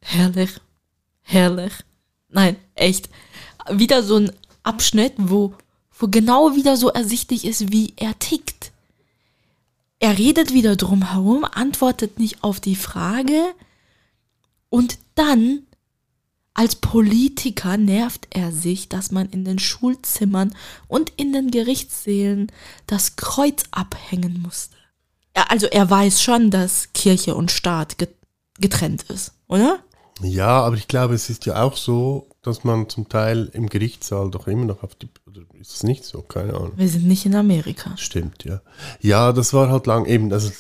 Herrlich. Herrlich. Nein, echt. Wieder so ein Abschnitt, wo, wo genau wieder so ersichtlich ist, wie er tickt. Er redet wieder drum herum, antwortet nicht auf die Frage und dann als Politiker nervt er sich, dass man in den Schulzimmern und in den Gerichtssälen das Kreuz abhängen musste. Also er weiß schon, dass Kirche und Staat get- getrennt ist, oder? Ja, aber ich glaube, es ist ja auch so, dass man zum Teil im Gerichtssaal doch immer noch auf die. Oder ist es nicht so? Keine Ahnung. Wir sind nicht in Amerika. Stimmt, ja. Ja, das war halt lang eben, also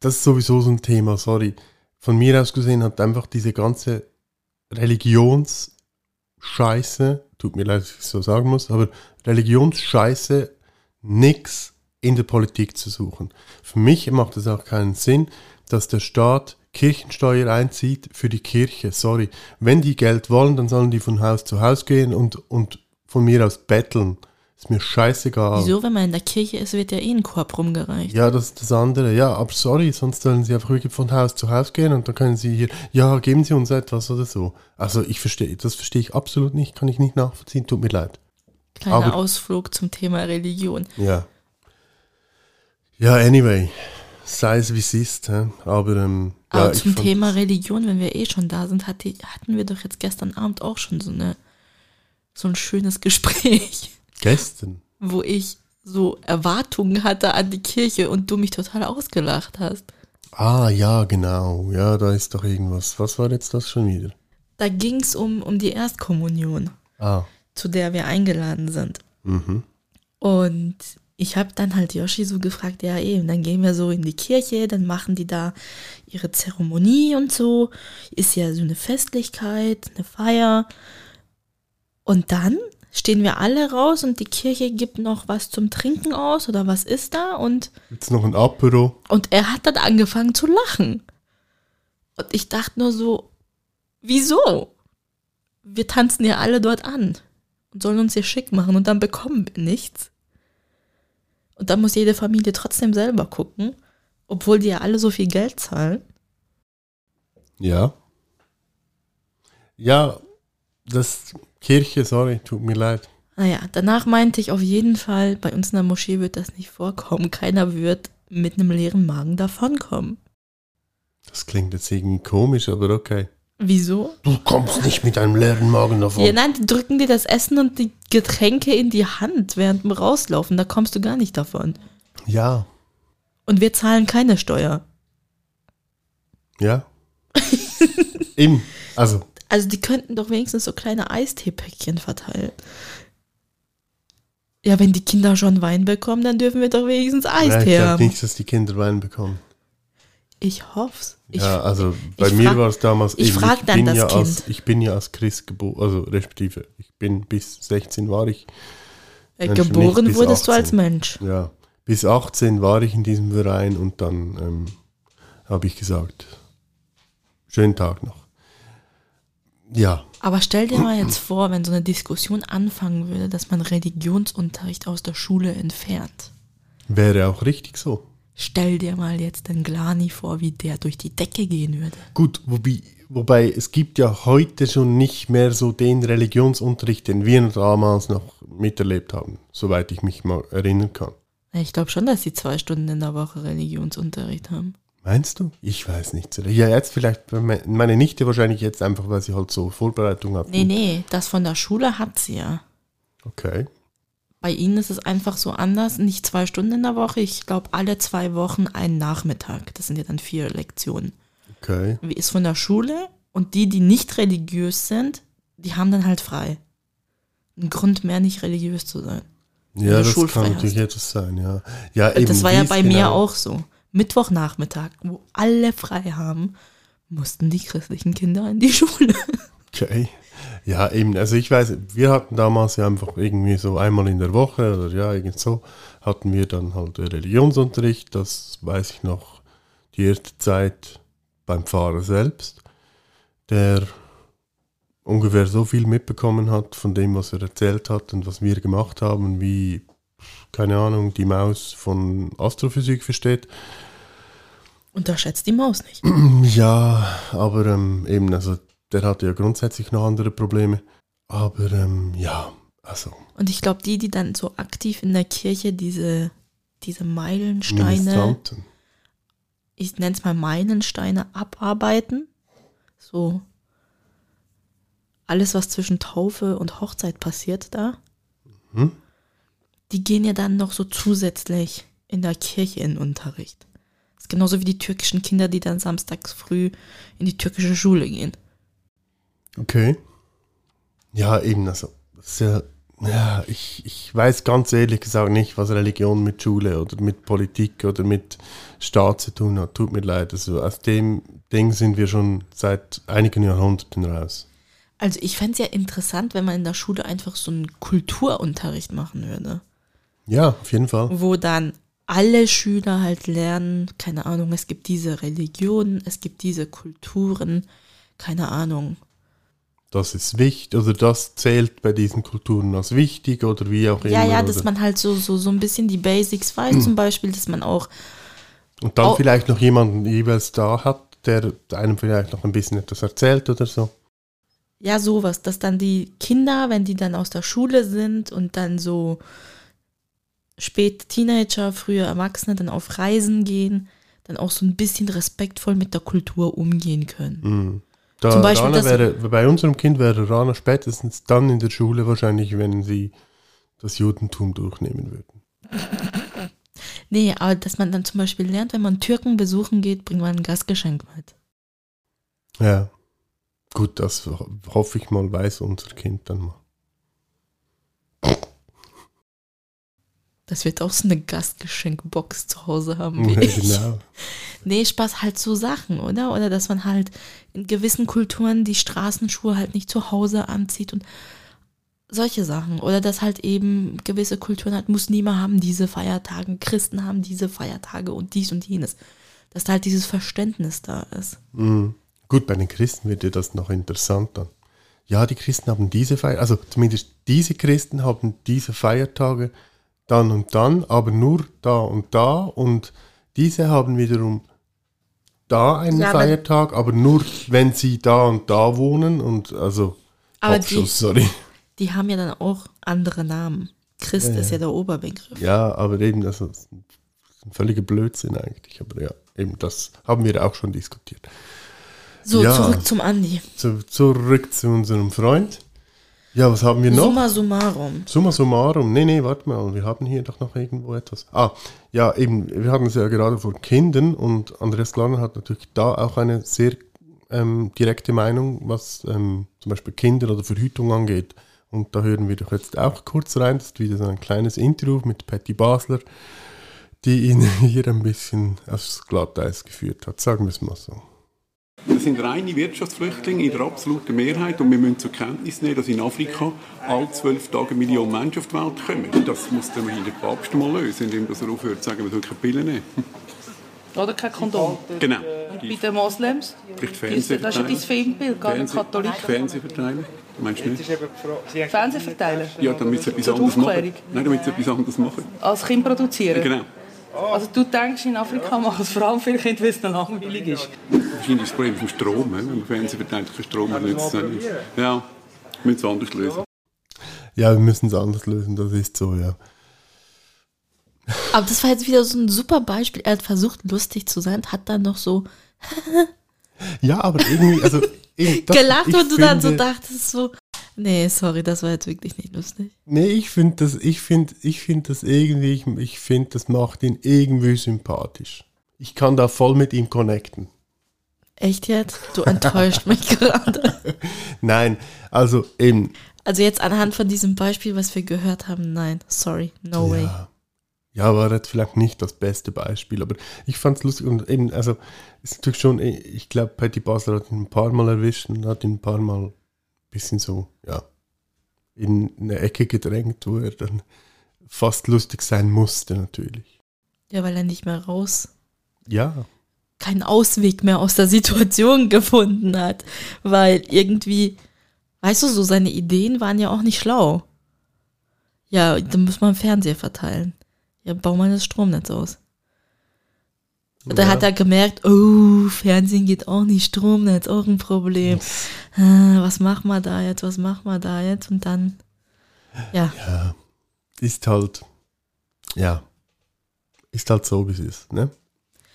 das ist sowieso so ein Thema, sorry. Von mir aus gesehen hat einfach diese ganze Religionsscheiße, tut mir leid, dass ich es so sagen muss, aber Religionsscheiße nix in der Politik zu suchen. Für mich macht es auch keinen Sinn, dass der Staat Kirchensteuer einzieht für die Kirche. Sorry. Wenn die Geld wollen, dann sollen die von Haus zu Haus gehen und, und von mir aus betteln. Ist mir scheißegal. Wieso, wenn man in der Kirche ist, wird ja eh ein Korb rumgereicht. Ja, das ist das andere. Ja, aber sorry, sonst sollen sie einfach wirklich von Haus zu Haus gehen und dann können sie hier, ja, geben sie uns etwas oder so. Also ich verstehe, das verstehe ich absolut nicht, kann ich nicht nachvollziehen, tut mir leid. Kleiner aber- Ausflug zum Thema Religion. Ja. Ja, anyway, sei es wie es ist, aber ähm, Aber ja, zum Thema Religion, wenn wir eh schon da sind, hat die, hatten wir doch jetzt gestern Abend auch schon so eine so ein schönes Gespräch, Gestern. wo ich so Erwartungen hatte an die Kirche und du mich total ausgelacht hast. Ah, ja, genau. Ja, da ist doch irgendwas. Was war jetzt das schon wieder? Da ging es um, um die Erstkommunion, Ah. zu der wir eingeladen sind. Mhm. Und ich habe dann halt Yoshi so gefragt, ja eben, dann gehen wir so in die Kirche, dann machen die da ihre Zeremonie und so. Ist ja so eine Festlichkeit, eine Feier. Und dann stehen wir alle raus und die Kirche gibt noch was zum Trinken aus oder was ist da? Und, Jetzt noch ein Apero. und er hat dann angefangen zu lachen. Und ich dachte nur so, wieso? Wir tanzen ja alle dort an und sollen uns hier schick machen und dann bekommen wir nichts. Und dann muss jede Familie trotzdem selber gucken, obwohl die ja alle so viel Geld zahlen. Ja. Ja, das Kirche, sorry, tut mir leid. Naja, danach meinte ich auf jeden Fall, bei uns in der Moschee wird das nicht vorkommen. Keiner wird mit einem leeren Magen davonkommen. Das klingt jetzt irgendwie komisch, aber okay. Wieso? Du kommst nicht mit einem leeren Magen davon. Ja, nein, die drücken dir das Essen und die Getränke in die Hand während dem Rauslaufen. Da kommst du gar nicht davon. Ja, Und wir zahlen keine Steuer. ja. Eben, also, Also die könnten doch wenigstens so kleine Eisteepäckchen verteilen. Ja, wenn die Kinder schon Wein bekommen, dann dürfen wir doch wenigstens ja, Eistee ich glaube nicht, dass die Kinder Wein bekommen. Ich hoff's. Ich, ja, also bei ich mir frag- war es damals ich ich dann bin ja Kind. als ich bin ja als Christ geboren, also respektive, ich bin bis 16 war ich. Äh, geboren nicht, wurdest du als 18. Mensch. Ja, bis 18 war ich in diesem Verein und dann ähm, habe ich gesagt, schönen Tag noch. Ja, Aber stell dir mal jetzt vor, wenn so eine Diskussion anfangen würde, dass man Religionsunterricht aus der Schule entfernt. wäre auch richtig so. Stell dir mal jetzt den Glani vor, wie der durch die Decke gehen würde. Gut, wobei, wobei es gibt ja heute schon nicht mehr so den Religionsunterricht, den wir damals noch miterlebt haben, soweit ich mich mal erinnern kann. Ich glaube schon, dass sie zwei Stunden in der Woche Religionsunterricht haben. Meinst du? Ich weiß nicht. Ja, jetzt vielleicht, meine Nichte wahrscheinlich jetzt einfach, weil sie halt so Vorbereitung hat. Nee, nee, das von der Schule hat sie ja. Okay. Bei ihnen ist es einfach so anders, nicht zwei Stunden in der Woche, ich glaube alle zwei Wochen einen Nachmittag. Das sind ja dann vier Lektionen. Okay. Wie ist von der Schule und die, die nicht religiös sind, die haben dann halt frei. Ein Grund mehr, nicht religiös zu sein. Ja, das kann natürlich etwas sein, ja. ja eben, das war ja bei genau. mir auch so. Mittwochnachmittag, wo alle frei haben, mussten die christlichen Kinder in die Schule. Okay. Ja, eben, also ich weiß, wir hatten damals ja einfach irgendwie so einmal in der Woche oder ja, irgend so, hatten wir dann halt Religionsunterricht, das weiß ich noch, die erste Zeit beim Pfarrer selbst, der ungefähr so viel mitbekommen hat von dem, was er erzählt hat und was wir gemacht haben, wie, keine Ahnung, die Maus von Astrophysik versteht. Unterschätzt die Maus nicht. Ja, aber ähm, eben, also der hatte ja grundsätzlich noch andere Probleme. Aber ähm, ja, also. Und ich glaube, die, die dann so aktiv in der Kirche diese, diese Meilensteine, ich nenne es mal Meilensteine, abarbeiten, so alles, was zwischen Taufe und Hochzeit passiert da, mhm. die gehen ja dann noch so zusätzlich in der Kirche in Unterricht. Das ist genauso wie die türkischen Kinder, die dann samstags früh in die türkische Schule gehen. Okay. Ja, eben, also, ja, ja, ich, ich weiß ganz ehrlich gesagt nicht, was Religion mit Schule oder mit Politik oder mit Staat zu tun hat. Tut mir leid. Also aus dem Ding sind wir schon seit einigen Jahrhunderten raus. Also ich fände es ja interessant, wenn man in der Schule einfach so einen Kulturunterricht machen würde. Ja, auf jeden Fall. Wo dann alle Schüler halt lernen, keine Ahnung, es gibt diese Religionen, es gibt diese Kulturen, keine Ahnung. Das ist wichtig, oder das zählt bei diesen Kulturen als wichtig oder wie auch immer. Ja, ja, dass man halt so, so, so ein bisschen die Basics weiß, zum Beispiel, dass man auch. Und dann auch, vielleicht noch jemanden jeweils da hat, der einem vielleicht noch ein bisschen etwas erzählt oder so. Ja, sowas, dass dann die Kinder, wenn die dann aus der Schule sind und dann so spät Teenager, früher Erwachsene dann auf Reisen gehen, dann auch so ein bisschen respektvoll mit der Kultur umgehen können. Mhm. Da, Zum Beispiel Rana wäre, bei unserem Kind wäre Rana spätestens dann in der Schule wahrscheinlich, wenn sie das Judentum durchnehmen würden. nee, aber dass man dann zum Beispiel lernt, wenn man Türken besuchen geht, bringt man ein Gastgeschenk mit. Ja. Gut, das hoffe ich mal, weiß unser Kind dann mal. Das wird auch so eine Gastgeschenkbox zu Hause haben. Wie ja, ich. genau. Nee, Spaß halt so Sachen, oder? Oder dass man halt in gewissen Kulturen die Straßenschuhe halt nicht zu Hause anzieht und solche Sachen. Oder dass halt eben gewisse Kulturen halt Muslime haben diese Feiertage, Christen haben diese Feiertage und dies und jenes. Dass da halt dieses Verständnis da ist. Mhm. Gut, bei den Christen wird dir das noch interessanter. Ja, die Christen haben diese Feiertage, also zumindest diese Christen haben diese Feiertage dann und dann, aber nur da und da und diese haben wiederum da einen ja, Feiertag, aber nur wenn sie da und da wohnen und also aber die, sorry. Die haben ja dann auch andere Namen. Christ ja, ist ja der Oberbegriff. Ja, aber eben, das ist ein völliger Blödsinn eigentlich. Aber ja, eben das haben wir auch schon diskutiert. So, ja, zurück zum Andi. Zu, zurück zu unserem Freund. Ja, was haben wir noch? Summa summarum. Summa summarum. Nee, nee, warte mal, wir haben hier doch noch irgendwo etwas. Ah, ja, eben, wir hatten es ja gerade vor Kindern und Andreas Glarner hat natürlich da auch eine sehr ähm, direkte Meinung, was ähm, zum Beispiel Kinder oder Verhütung angeht. Und da hören wir doch jetzt auch kurz rein. Das ist wieder so ein kleines Interview mit Patty Basler, die ihn hier ein bisschen aufs Glatteis geführt hat. Sagen wir es mal so. Das sind reine Wirtschaftsflüchtlinge in der absoluten Mehrheit und wir müssen zur Kenntnis nehmen, dass in Afrika alle zwölf Tage Millionen Menschen auf die Welt kommen. Das muss der Papst mal lösen, indem er aufhört zu sagen, wir sollen keine Pillen nehmen. Oder kein Kondom. Genau. Und bei den Moslems? Vielleicht Fernsehen Das ist ja dein Filmbild, gar nicht Katholiken. Fernsehverteiler? Meinst du nicht? Fernsehverteiler? Ja, damit sie etwas anderes machen. Nein, damit sie etwas anderes machen. Als Kind produzieren? Genau. Also du denkst, in Afrika machen es vor allem viele Kinder, weil es dann langweilig ist. Wahrscheinlich das Problem vom Strom. Wenn man Fernsehen verteilt, kein Strom nützt es nicht. Ja, wir müssen es anders lösen. Ja, wir müssen es anders lösen, das ist so, ja. Aber das war jetzt wieder so ein super Beispiel. Er hat versucht, lustig zu sein, hat dann noch so Ja, aber irgendwie, also. Eben, das, gelacht und du dann so finde- dachtest so, nee, sorry, das war jetzt wirklich nicht lustig. Nee, ich finde das, ich finde, ich finde das irgendwie, ich, ich finde, das macht ihn irgendwie sympathisch. Ich kann da voll mit ihm connecten. Echt jetzt? Du enttäuscht mich gerade. Nein, also eben, Also jetzt anhand von diesem Beispiel, was wir gehört haben, nein, sorry, no way. ja, ja, war jetzt vielleicht nicht das beste Beispiel, aber ich fand es lustig und eben, also, ist natürlich schon, ich glaube, Patty Basler hat ihn ein paar Mal erwischt und hat ihn ein paar Mal bisschen so, ja, in eine Ecke gedrängt, wo er dann fast lustig sein musste, natürlich. Ja, weil er nicht mehr raus, Ja, keinen Ausweg mehr aus der Situation gefunden hat. Weil irgendwie, weißt du, so seine Ideen waren ja auch nicht schlau. Ja, dann muss man Fernseher verteilen. Ja, bau mal das Stromnetz aus. Da Ja. hat er gemerkt, oh, Fernsehen geht auch nicht, Stromnetz, auch ein Problem. Ah, Was machen wir da jetzt, was machen wir da jetzt? Und dann, ja, ja, ist halt, ja, ist halt so, wie es ist, ne?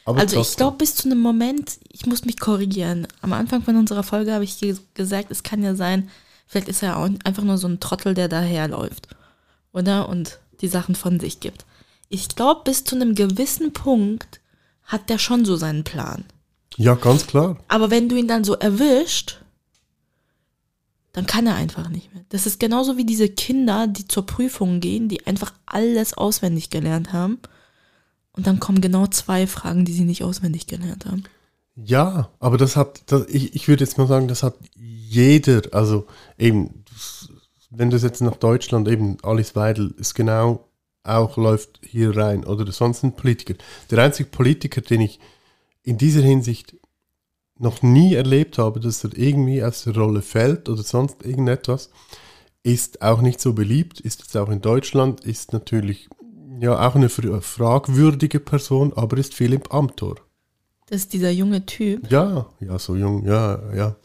Aber also ich trotzdem. glaube, bis zu einem Moment, ich muss mich korrigieren. Am Anfang von unserer Folge habe ich ge gesagt, es kann ja sein, vielleicht ist er auch einfach nur so ein Trottel, der daherläuft. Oder? Und die Sachen von sich gibt. Ich glaube, bis zu einem gewissen Punkt hat der schon so seinen Plan. Ja, ganz klar. Aber wenn du ihn dann so erwischt, dann kann er einfach nicht mehr. Das ist genauso wie diese Kinder, die zur Prüfung gehen, die einfach alles auswendig gelernt haben. Und dann kommen genau zwei Fragen, die sie nicht auswendig gelernt haben. Ja, aber das hat, das, ich, ich würde jetzt mal sagen, das hat jeder, also eben, wenn du jetzt nach Deutschland, eben Alice Weidel ist genau auch läuft hier rein oder sonst ein Politiker. Der einzige Politiker, den ich in dieser Hinsicht noch nie erlebt habe, dass er irgendwie aus der Rolle fällt oder sonst irgendetwas, ist auch nicht so beliebt, ist jetzt auch in Deutschland, ist natürlich ja auch eine fra- fragwürdige Person, aber ist Philipp Amthor. Das ist dieser junge Typ. Ja, ja, so jung, ja, ja.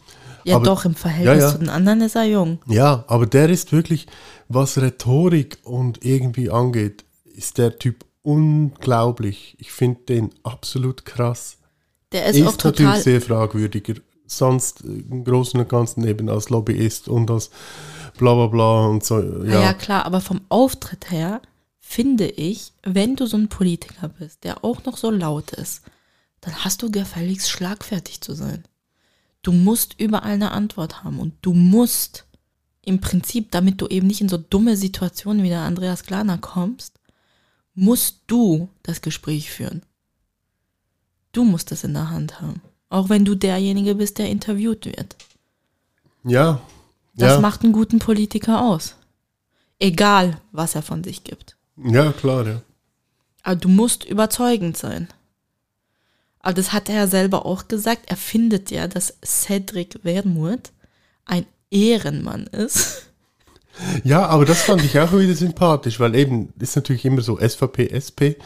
Ja, Aber- doch, im Verhältnis ja, ja. zu den anderen ist er jung. Ja, aber der ist wirklich, was Rhetorik und irgendwie angeht, ist der Typ unglaublich. Ich finde den absolut krass. Der ist, auch natürlich total. sehr fragwürdiger. Sonst äh, im Großen und Ganzen eben als Lobbyist und als bla bla bla und so. Ja. Ja, ja, klar, aber vom Auftritt her finde ich, wenn du so ein Politiker bist, der auch noch so laut ist, dann hast du gefälligst schlagfertig zu sein. Du musst überall eine Antwort haben und du musst im Prinzip, damit du eben nicht in so dumme Situationen wie der Andreas Glaner kommst, musst du das Gespräch führen. Du musst es in der Hand haben. Auch wenn du derjenige bist, der interviewt wird. ja. Das ja. macht einen guten Politiker aus. Egal, was er von sich gibt. ja, klar, ja. Aber du musst überzeugend sein. Aber das hat er ja selber auch gesagt. Er findet ja, dass Cedric Wermuth ein Ehrenmann ist. Ja, aber das fand ich auch wieder sympathisch, weil eben ist natürlich immer so SVP, SP,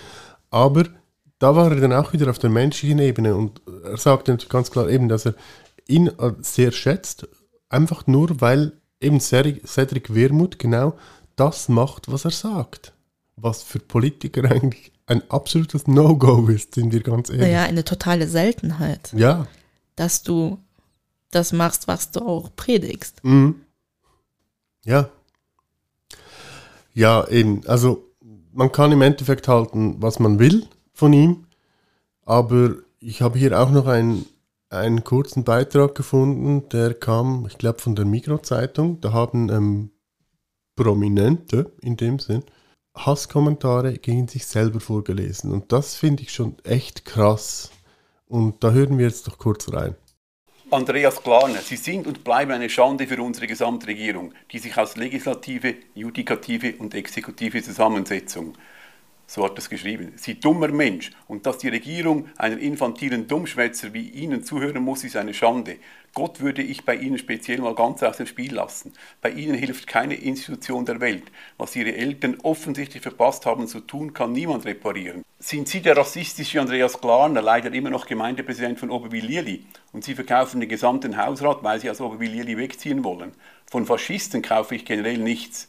aber da war er dann auch wieder auf der menschlichen Ebene und er sagte natürlich ganz klar eben, dass er ihn sehr schätzt, einfach nur, weil eben Cedric Wermuth genau das macht, was er sagt. Was für Politiker eigentlich ein absolutes No-Go ist, sind wir ganz ehrlich. Naja, eine totale Seltenheit, Ja, dass du das machst, was du auch predigst. Mhm. Ja. Ja, eben. Also man kann im Endeffekt halten, was man will von ihm, aber ich habe hier auch noch einen, einen kurzen Beitrag gefunden, der kam, ich glaube, von der Mikro-Zeitung. Da haben ähm, Prominente in dem Sinn Hasskommentare gegen sich selber vorgelesen. Und das finde ich schon echt krass. Und da hören wir jetzt doch kurz rein. Andreas Glarner, Sie sind und bleiben eine Schande für unsere Gesamtregierung, die sich aus Legislative, Judikative und Exekutive Zusammensetzung. So hat es geschrieben. Sie dummer Mensch. Und dass die Regierung einen infantilen Dummschwätzer wie Ihnen zuhören muss, ist eine Schande. Gott würde ich bei Ihnen speziell mal ganz aus dem Spiel lassen. Bei Ihnen hilft keine Institution der Welt. Was Ihre Eltern offensichtlich verpasst haben zu tun, kann niemand reparieren. Sind Sie der rassistische Andreas Glarner, leider immer noch Gemeindepräsident von Oberwil-Lierli, und Sie verkaufen den gesamten Hausrat, weil Sie aus Oberwil-Lierli wegziehen wollen? Von Faschisten kaufe ich generell nichts.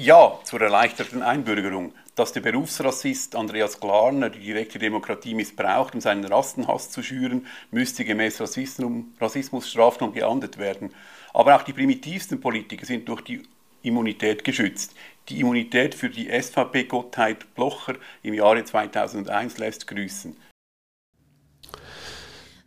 Ja zur erleichterten Einbürgerung. Dass der Berufsrassist Andreas Glarner die direkte Demokratie missbraucht, um seinen Rassenhass zu schüren, müsste gemäß Rassismusstrafnorm geahndet werden. Aber auch die primitivsten Politiker sind durch die Immunität geschützt. Die Immunität für die SVP-Gottheit Blocher im Jahre 2001 lässt grüßen.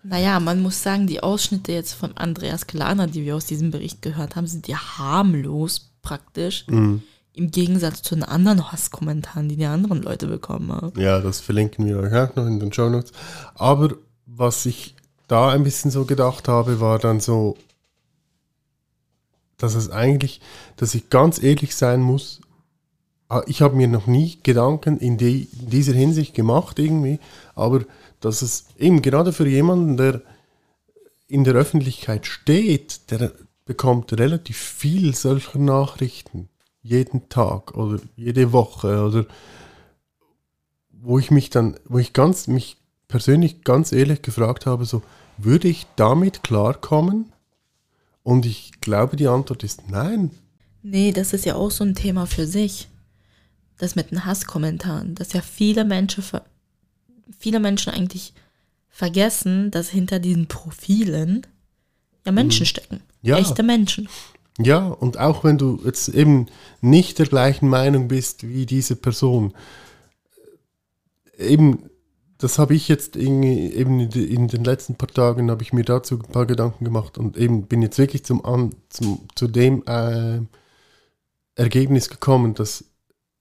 Naja, man muss sagen, die Ausschnitte jetzt von Andreas Glarner, die wir aus diesem Bericht gehört haben, sind ja harmlos praktisch. Mhm. Im Gegensatz zu den anderen Hasskommentaren, die die anderen Leute bekommen haben. Ja, das verlinken wir euch auch noch in den Show Notes. Aber was ich da ein bisschen so gedacht habe, war dann so, dass es eigentlich, dass ich ganz ehrlich sein muss, ah, ich habe mir noch nie Gedanken in, die, in dieser Hinsicht gemacht irgendwie, aber dass es eben gerade für jemanden, der in der Öffentlichkeit steht, der bekommt relativ viel solcher Nachrichten jeden Tag oder jede Woche oder wo ich mich dann, wo ich ganz, mich persönlich ganz ehrlich gefragt habe, so, würde ich damit klarkommen? Und ich glaube, die Antwort ist nein. Nee, das ist ja auch so ein Thema für sich. Das mit den Hasskommentaren, dass ja viele Menschen, ver- viele Menschen eigentlich vergessen, dass hinter diesen Profilen ja Menschen stecken. Ja. Echte Menschen. Ja, und auch wenn du jetzt eben nicht der gleichen Meinung bist wie diese Person, eben, das habe ich jetzt irgendwie, eben in de- in den letzten paar Tagen habe ich mir dazu ein paar Gedanken gemacht und eben bin jetzt wirklich zum, zum zu dem äh, Ergebnis gekommen, dass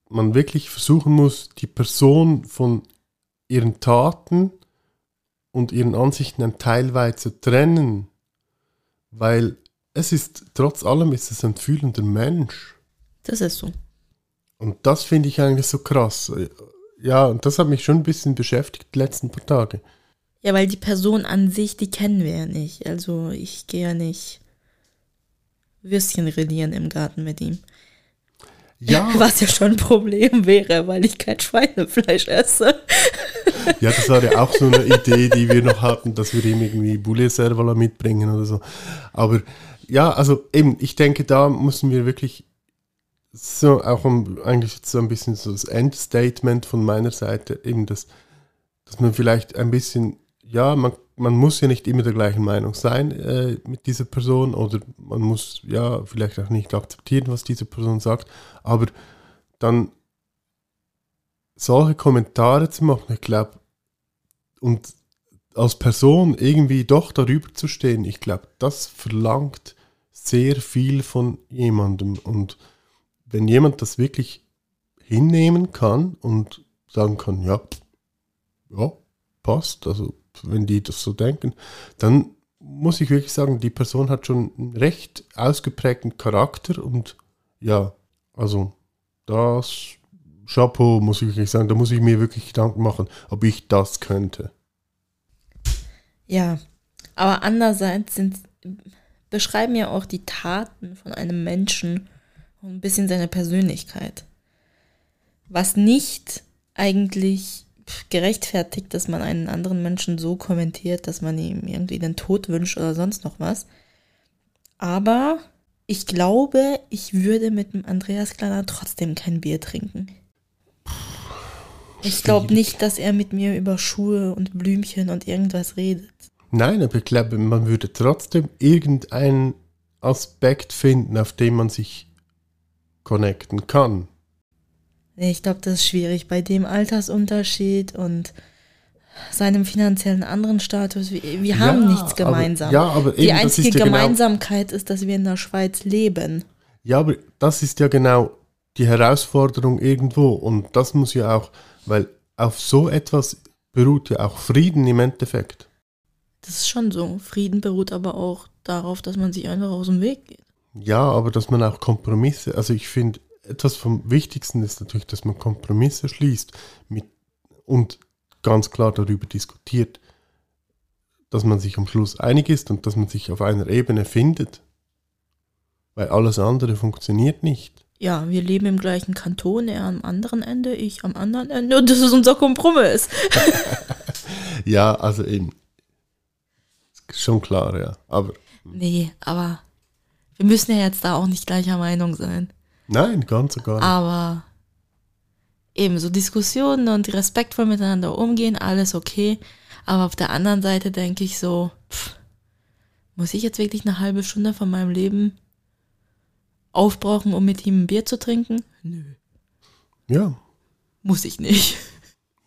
man wirklich versuchen muss, die Person von ihren Taten und ihren Ansichten ein Teil weit zu trennen, weil es ist, trotz allem ist es ein fühlender Mensch. Das ist so. Und das finde ich eigentlich so krass. Ja, und das hat mich schon ein bisschen beschäftigt die letzten paar Tage. Ja, weil die Person an sich, die kennen wir ja nicht. Also ich gehe ja nicht Würstchen rillieren im Garten mit ihm. Ja, Was ja schon ein Problem wäre, weil ich kein Schweinefleisch esse. ja, das war ja auch so eine Idee, die wir noch hatten, dass wir ihm irgendwie Boulet Servala mitbringen oder so. Aber ja, also eben, ich denke, da müssen wir wirklich so auch um, eigentlich so ein bisschen so das Endstatement von meiner Seite, eben das, dass man vielleicht ein bisschen, ja, man, man muss ja nicht immer der gleichen Meinung sein äh, mit dieser Person oder man muss ja vielleicht auch nicht akzeptieren, was diese Person sagt, aber dann solche Kommentare zu machen, ich glaube, und als Person irgendwie doch darüber zu stehen, ich glaube, das verlangt sehr viel von jemandem. Und wenn jemand das wirklich hinnehmen kann und sagen kann, ja, ja, passt, also wenn die das so denken, dann muss ich wirklich sagen, die Person hat schon einen recht ausgeprägten Charakter und ja, also das Chapeau, muss ich wirklich sagen, da muss ich mir wirklich Gedanken machen, ob ich das könnte. Ja, aber andererseits sind, beschreiben ja auch die Taten von einem Menschen ein bisschen seine Persönlichkeit. Was nicht eigentlich gerechtfertigt, dass man einen anderen Menschen so kommentiert, dass man ihm irgendwie den Tod wünscht oder sonst noch was. Aber ich glaube, ich würde mit dem Andreas Kleiner trotzdem kein Bier trinken. Ich glaube nicht, dass er mit mir über Schuhe und Blümchen und irgendwas redet. Nein, aber ich glaube, man würde trotzdem irgendeinen Aspekt finden, auf den man sich connecten kann. Ich glaube, das ist schwierig. Bei dem Altersunterschied und seinem finanziellen anderen Status, wir, wir haben Ja, nichts aber- gemeinsam. ja, aber Die eben, das einzige ist ja genau- Gemeinsamkeit ist, dass wir in der Schweiz leben. Ja, aber das ist ja genau die Herausforderung irgendwo und das muss ja auch, weil auf so etwas beruht ja auch Frieden im Endeffekt. Das ist schon so. Frieden beruht aber auch darauf, dass man sich einfach aus dem Weg geht. Ja, aber dass man auch Kompromisse, also ich finde, etwas vom Wichtigsten ist natürlich, dass man Kompromisse schließt mit, und ganz klar darüber diskutiert, dass man sich am Schluss einig ist und dass man sich auf einer Ebene findet. Weil alles andere funktioniert nicht. Ja, wir leben im gleichen Kanton, er am anderen Ende, ich am anderen Ende und das ist unser Kompromiss. Ja, also eben. Schon klar, ja. Aber nee, aber wir müssen ja jetzt da auch nicht gleicher Meinung sein. nein, ganz und gar nicht. Aber eben so Diskussionen und respektvoll miteinander umgehen, alles okay. Aber auf der anderen Seite denke ich so, pff, muss ich jetzt wirklich eine halbe Stunde von meinem Leben aufbrauchen, um mit ihm ein Bier zu trinken? Nö, Ja. muss ich nicht.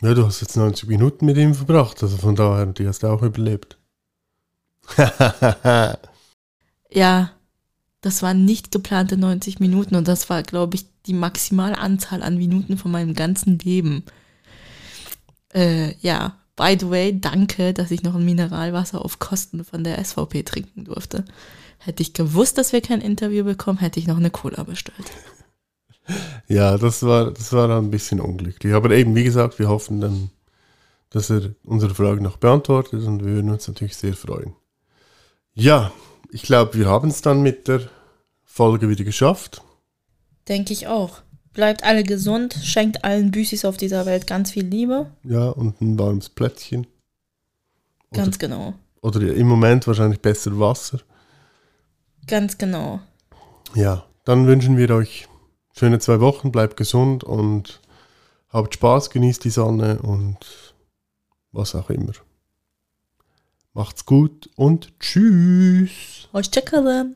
Ja, du hast jetzt 90 Minuten mit ihm verbracht, also von daher, die hast du auch überlebt. Ja, das waren nicht geplante 90 Minuten und das war, glaube ich, die Maximalanzahl an Minuten von meinem ganzen Leben. Äh, ja, by the way, danke, dass ich noch ein Mineralwasser auf Kosten von der SVP trinken durfte. Hätte ich gewusst, dass wir kein Interview bekommen, hätte ich noch eine Cola bestellt. Ja, das war, das war dann ein bisschen unglücklich. Aber eben, wie gesagt, wir hoffen dann, dass er unsere Frage noch beantwortet und wir würden uns natürlich sehr freuen. Ja, ich glaube, wir haben es dann mit der Folge wieder geschafft. Denke ich auch. Bleibt alle gesund, schenkt allen Büsis auf dieser Welt ganz viel Liebe. Ja, und ein warmes Plätzchen. Ganz genau. Oder im Moment wahrscheinlich besser Wasser. Ganz genau. Ja, dann wünschen wir euch schöne zwei Wochen, bleibt gesund und habt Spaß, genießt die Sonne und was auch immer. Macht's gut und tschüss. Euch checkere.